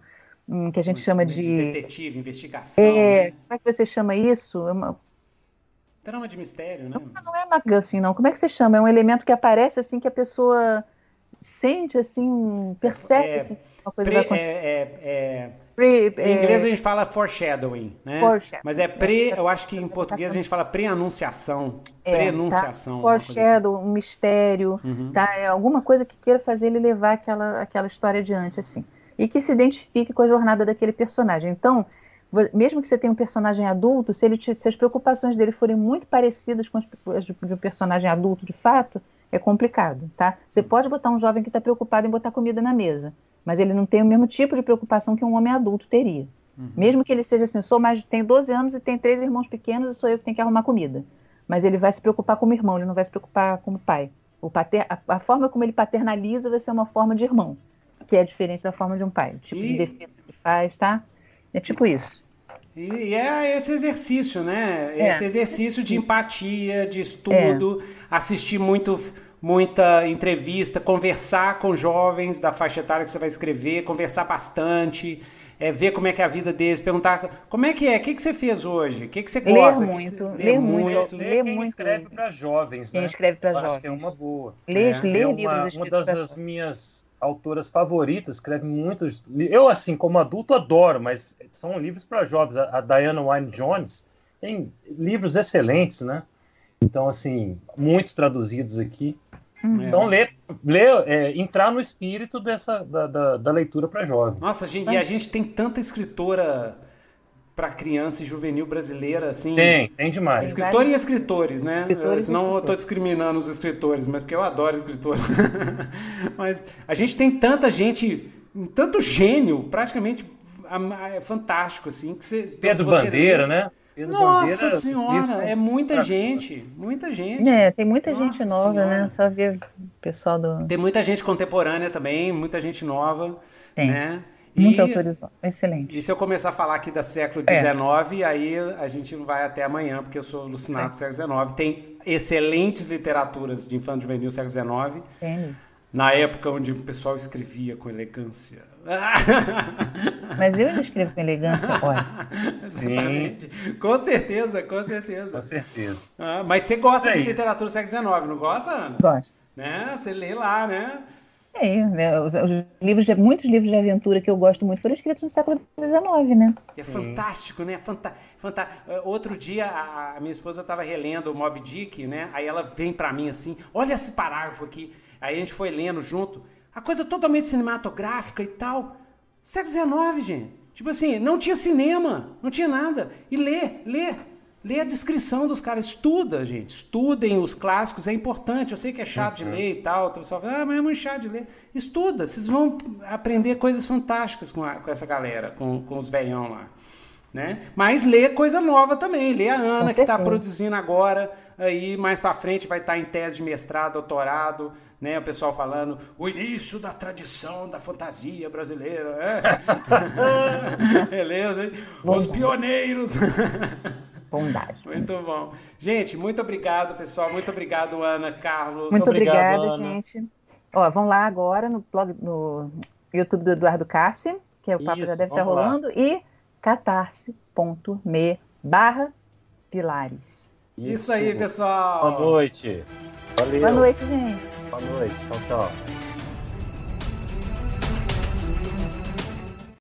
um que a gente chama de.
Detetive, investigação.
É, né? Como é que você chama isso? É uma...
Trama de mistério, né?
Não, não é MacGuffin, não. Como é que você chama? É um elemento que aparece assim que a pessoa sente, assim, percebe é, assim, uma coisa
pre, é, é, é Pre, em inglês é... a gente fala foreshadowing, né? Foreshadowing. Mas é pre, eu acho que em português a gente fala pre-anunciação. É, Pre-anunciação.
Tá? Foreshadow, assim. um mistério, uhum. tá? É alguma coisa que queira fazer ele levar aquela, aquela história adiante, assim. E que se identifique com a jornada daquele personagem. Então, mesmo que você tenha um personagem adulto, se, ele te, se as preocupações dele forem muito parecidas com as de um personagem adulto de fato, é complicado, tá? Você pode botar um jovem que está preocupado em botar comida na mesa mas ele não tem o mesmo tipo de preocupação que um homem adulto teria. Uhum. Mesmo que ele seja assim, sou mais, tenho 12 anos e tenho três irmãos pequenos e sou eu que tenho que arrumar comida. Mas ele vai se preocupar como irmão, ele não vai se preocupar como pai. O pater, a, a, forma como ele paternaliza vai ser uma forma de irmão, que é diferente da forma de um pai. O tipo e... de defesa que faz, tá? É tipo isso.
E é esse exercício, né? É. Esse exercício de empatia, de estudo, é. assistir muito muita entrevista, conversar com jovens da faixa etária que você vai escrever, conversar bastante, é, ver como é que é a vida deles, perguntar como é que é, o que, que você fez hoje, o que, que você gosta.
Ler muito,
ler
ler muito.
Ler
quem
muito. escreve para jovens,
né?
Quem
escreve para
jovens.
Acho
que é uma boa.
Ler,
é,
ler
é uma, uma das minhas autoras favoritas, escreve muitos. Eu, assim, como adulto, adoro, mas são livros para jovens. A, a Diana Wynne Jones tem livros excelentes, né? Então, assim, muitos traduzidos aqui. Uhum. Então, ler, ler é, entrar no espírito dessa, da, da, da leitura para jovem.
Nossa, gente, é. e a gente tem tanta escritora para criança e juvenil brasileira, assim.
Tem, tem demais.
Escritor e escritores, né? Escritores Senão eu estou discriminando os escritores, mas porque eu adoro escritor. mas a gente tem tanta gente, tanto gênio, praticamente é fantástico, assim. Que você,
Pedro você Bandeira, né?
Pedro Nossa Bandeira, senhora, é muita gente, muita gente.
É, tem muita Nossa gente nova, né? senhora. né? Só ver o pessoal do.
Tem muita gente contemporânea também, muita gente nova, tem. né?
Muitos e, autores, excelente.
E se eu começar a falar aqui da século XIX, é. aí a gente não vai até amanhã, porque eu sou alucinado é. do século XIX. Tem excelentes literaturas de infanto juvenil século XIX. Tem. Na época onde o pessoal escrevia com elegância.
Mas eu ainda escrevo com elegância, olha.
Exatamente. Sim. Com certeza, com certeza.
Com certeza.
Ah, mas você gosta é de isso. literatura do século XIX, não gosta, Ana?
Gosto.
Né? Você lê lá, né?
É, né? Os, os, livros de, muitos livros de aventura que eu gosto muito foram escritos no século XIX, né?
É fantástico, né? Fanta, fanta... É, outro dia a, a minha esposa estava relendo o Mob Dick, né? Aí ela vem para mim assim, olha esse parágrafo aqui. Aí a gente foi lendo junto. A coisa totalmente cinematográfica e tal. Século XIX, gente. Tipo assim, não tinha cinema, não tinha nada. E lê, lê. Lê a descrição dos caras, estuda, gente. Estudem os clássicos, é importante. Eu sei que é chato uhum. de ler e tal. O pessoal fala, ah, mas é muito chato de ler. Estuda, vocês vão aprender coisas fantásticas com, a, com essa galera, com, com os velhão lá. Né? Mas lê coisa nova também. Lê a Ana, que está produzindo agora. Aí mais para frente vai estar tá em tese de mestrado, doutorado. Né? O pessoal falando o início da tradição da fantasia brasileira. É? Beleza, hein? Os pioneiros.
Bondade.
Muito bom. Gente, muito obrigado, pessoal. Muito obrigado, Ana, Carlos.
Muito obrigada, gente. Ó, vão lá agora no blog, no YouTube do Eduardo Cassi, que é o papo Isso, já deve estar rolando, lá. e catarse.me barra pilares.
Isso. Isso aí, pessoal.
Boa noite.
Valeu. Boa noite, gente.
Boa noite. Tchau, tchau.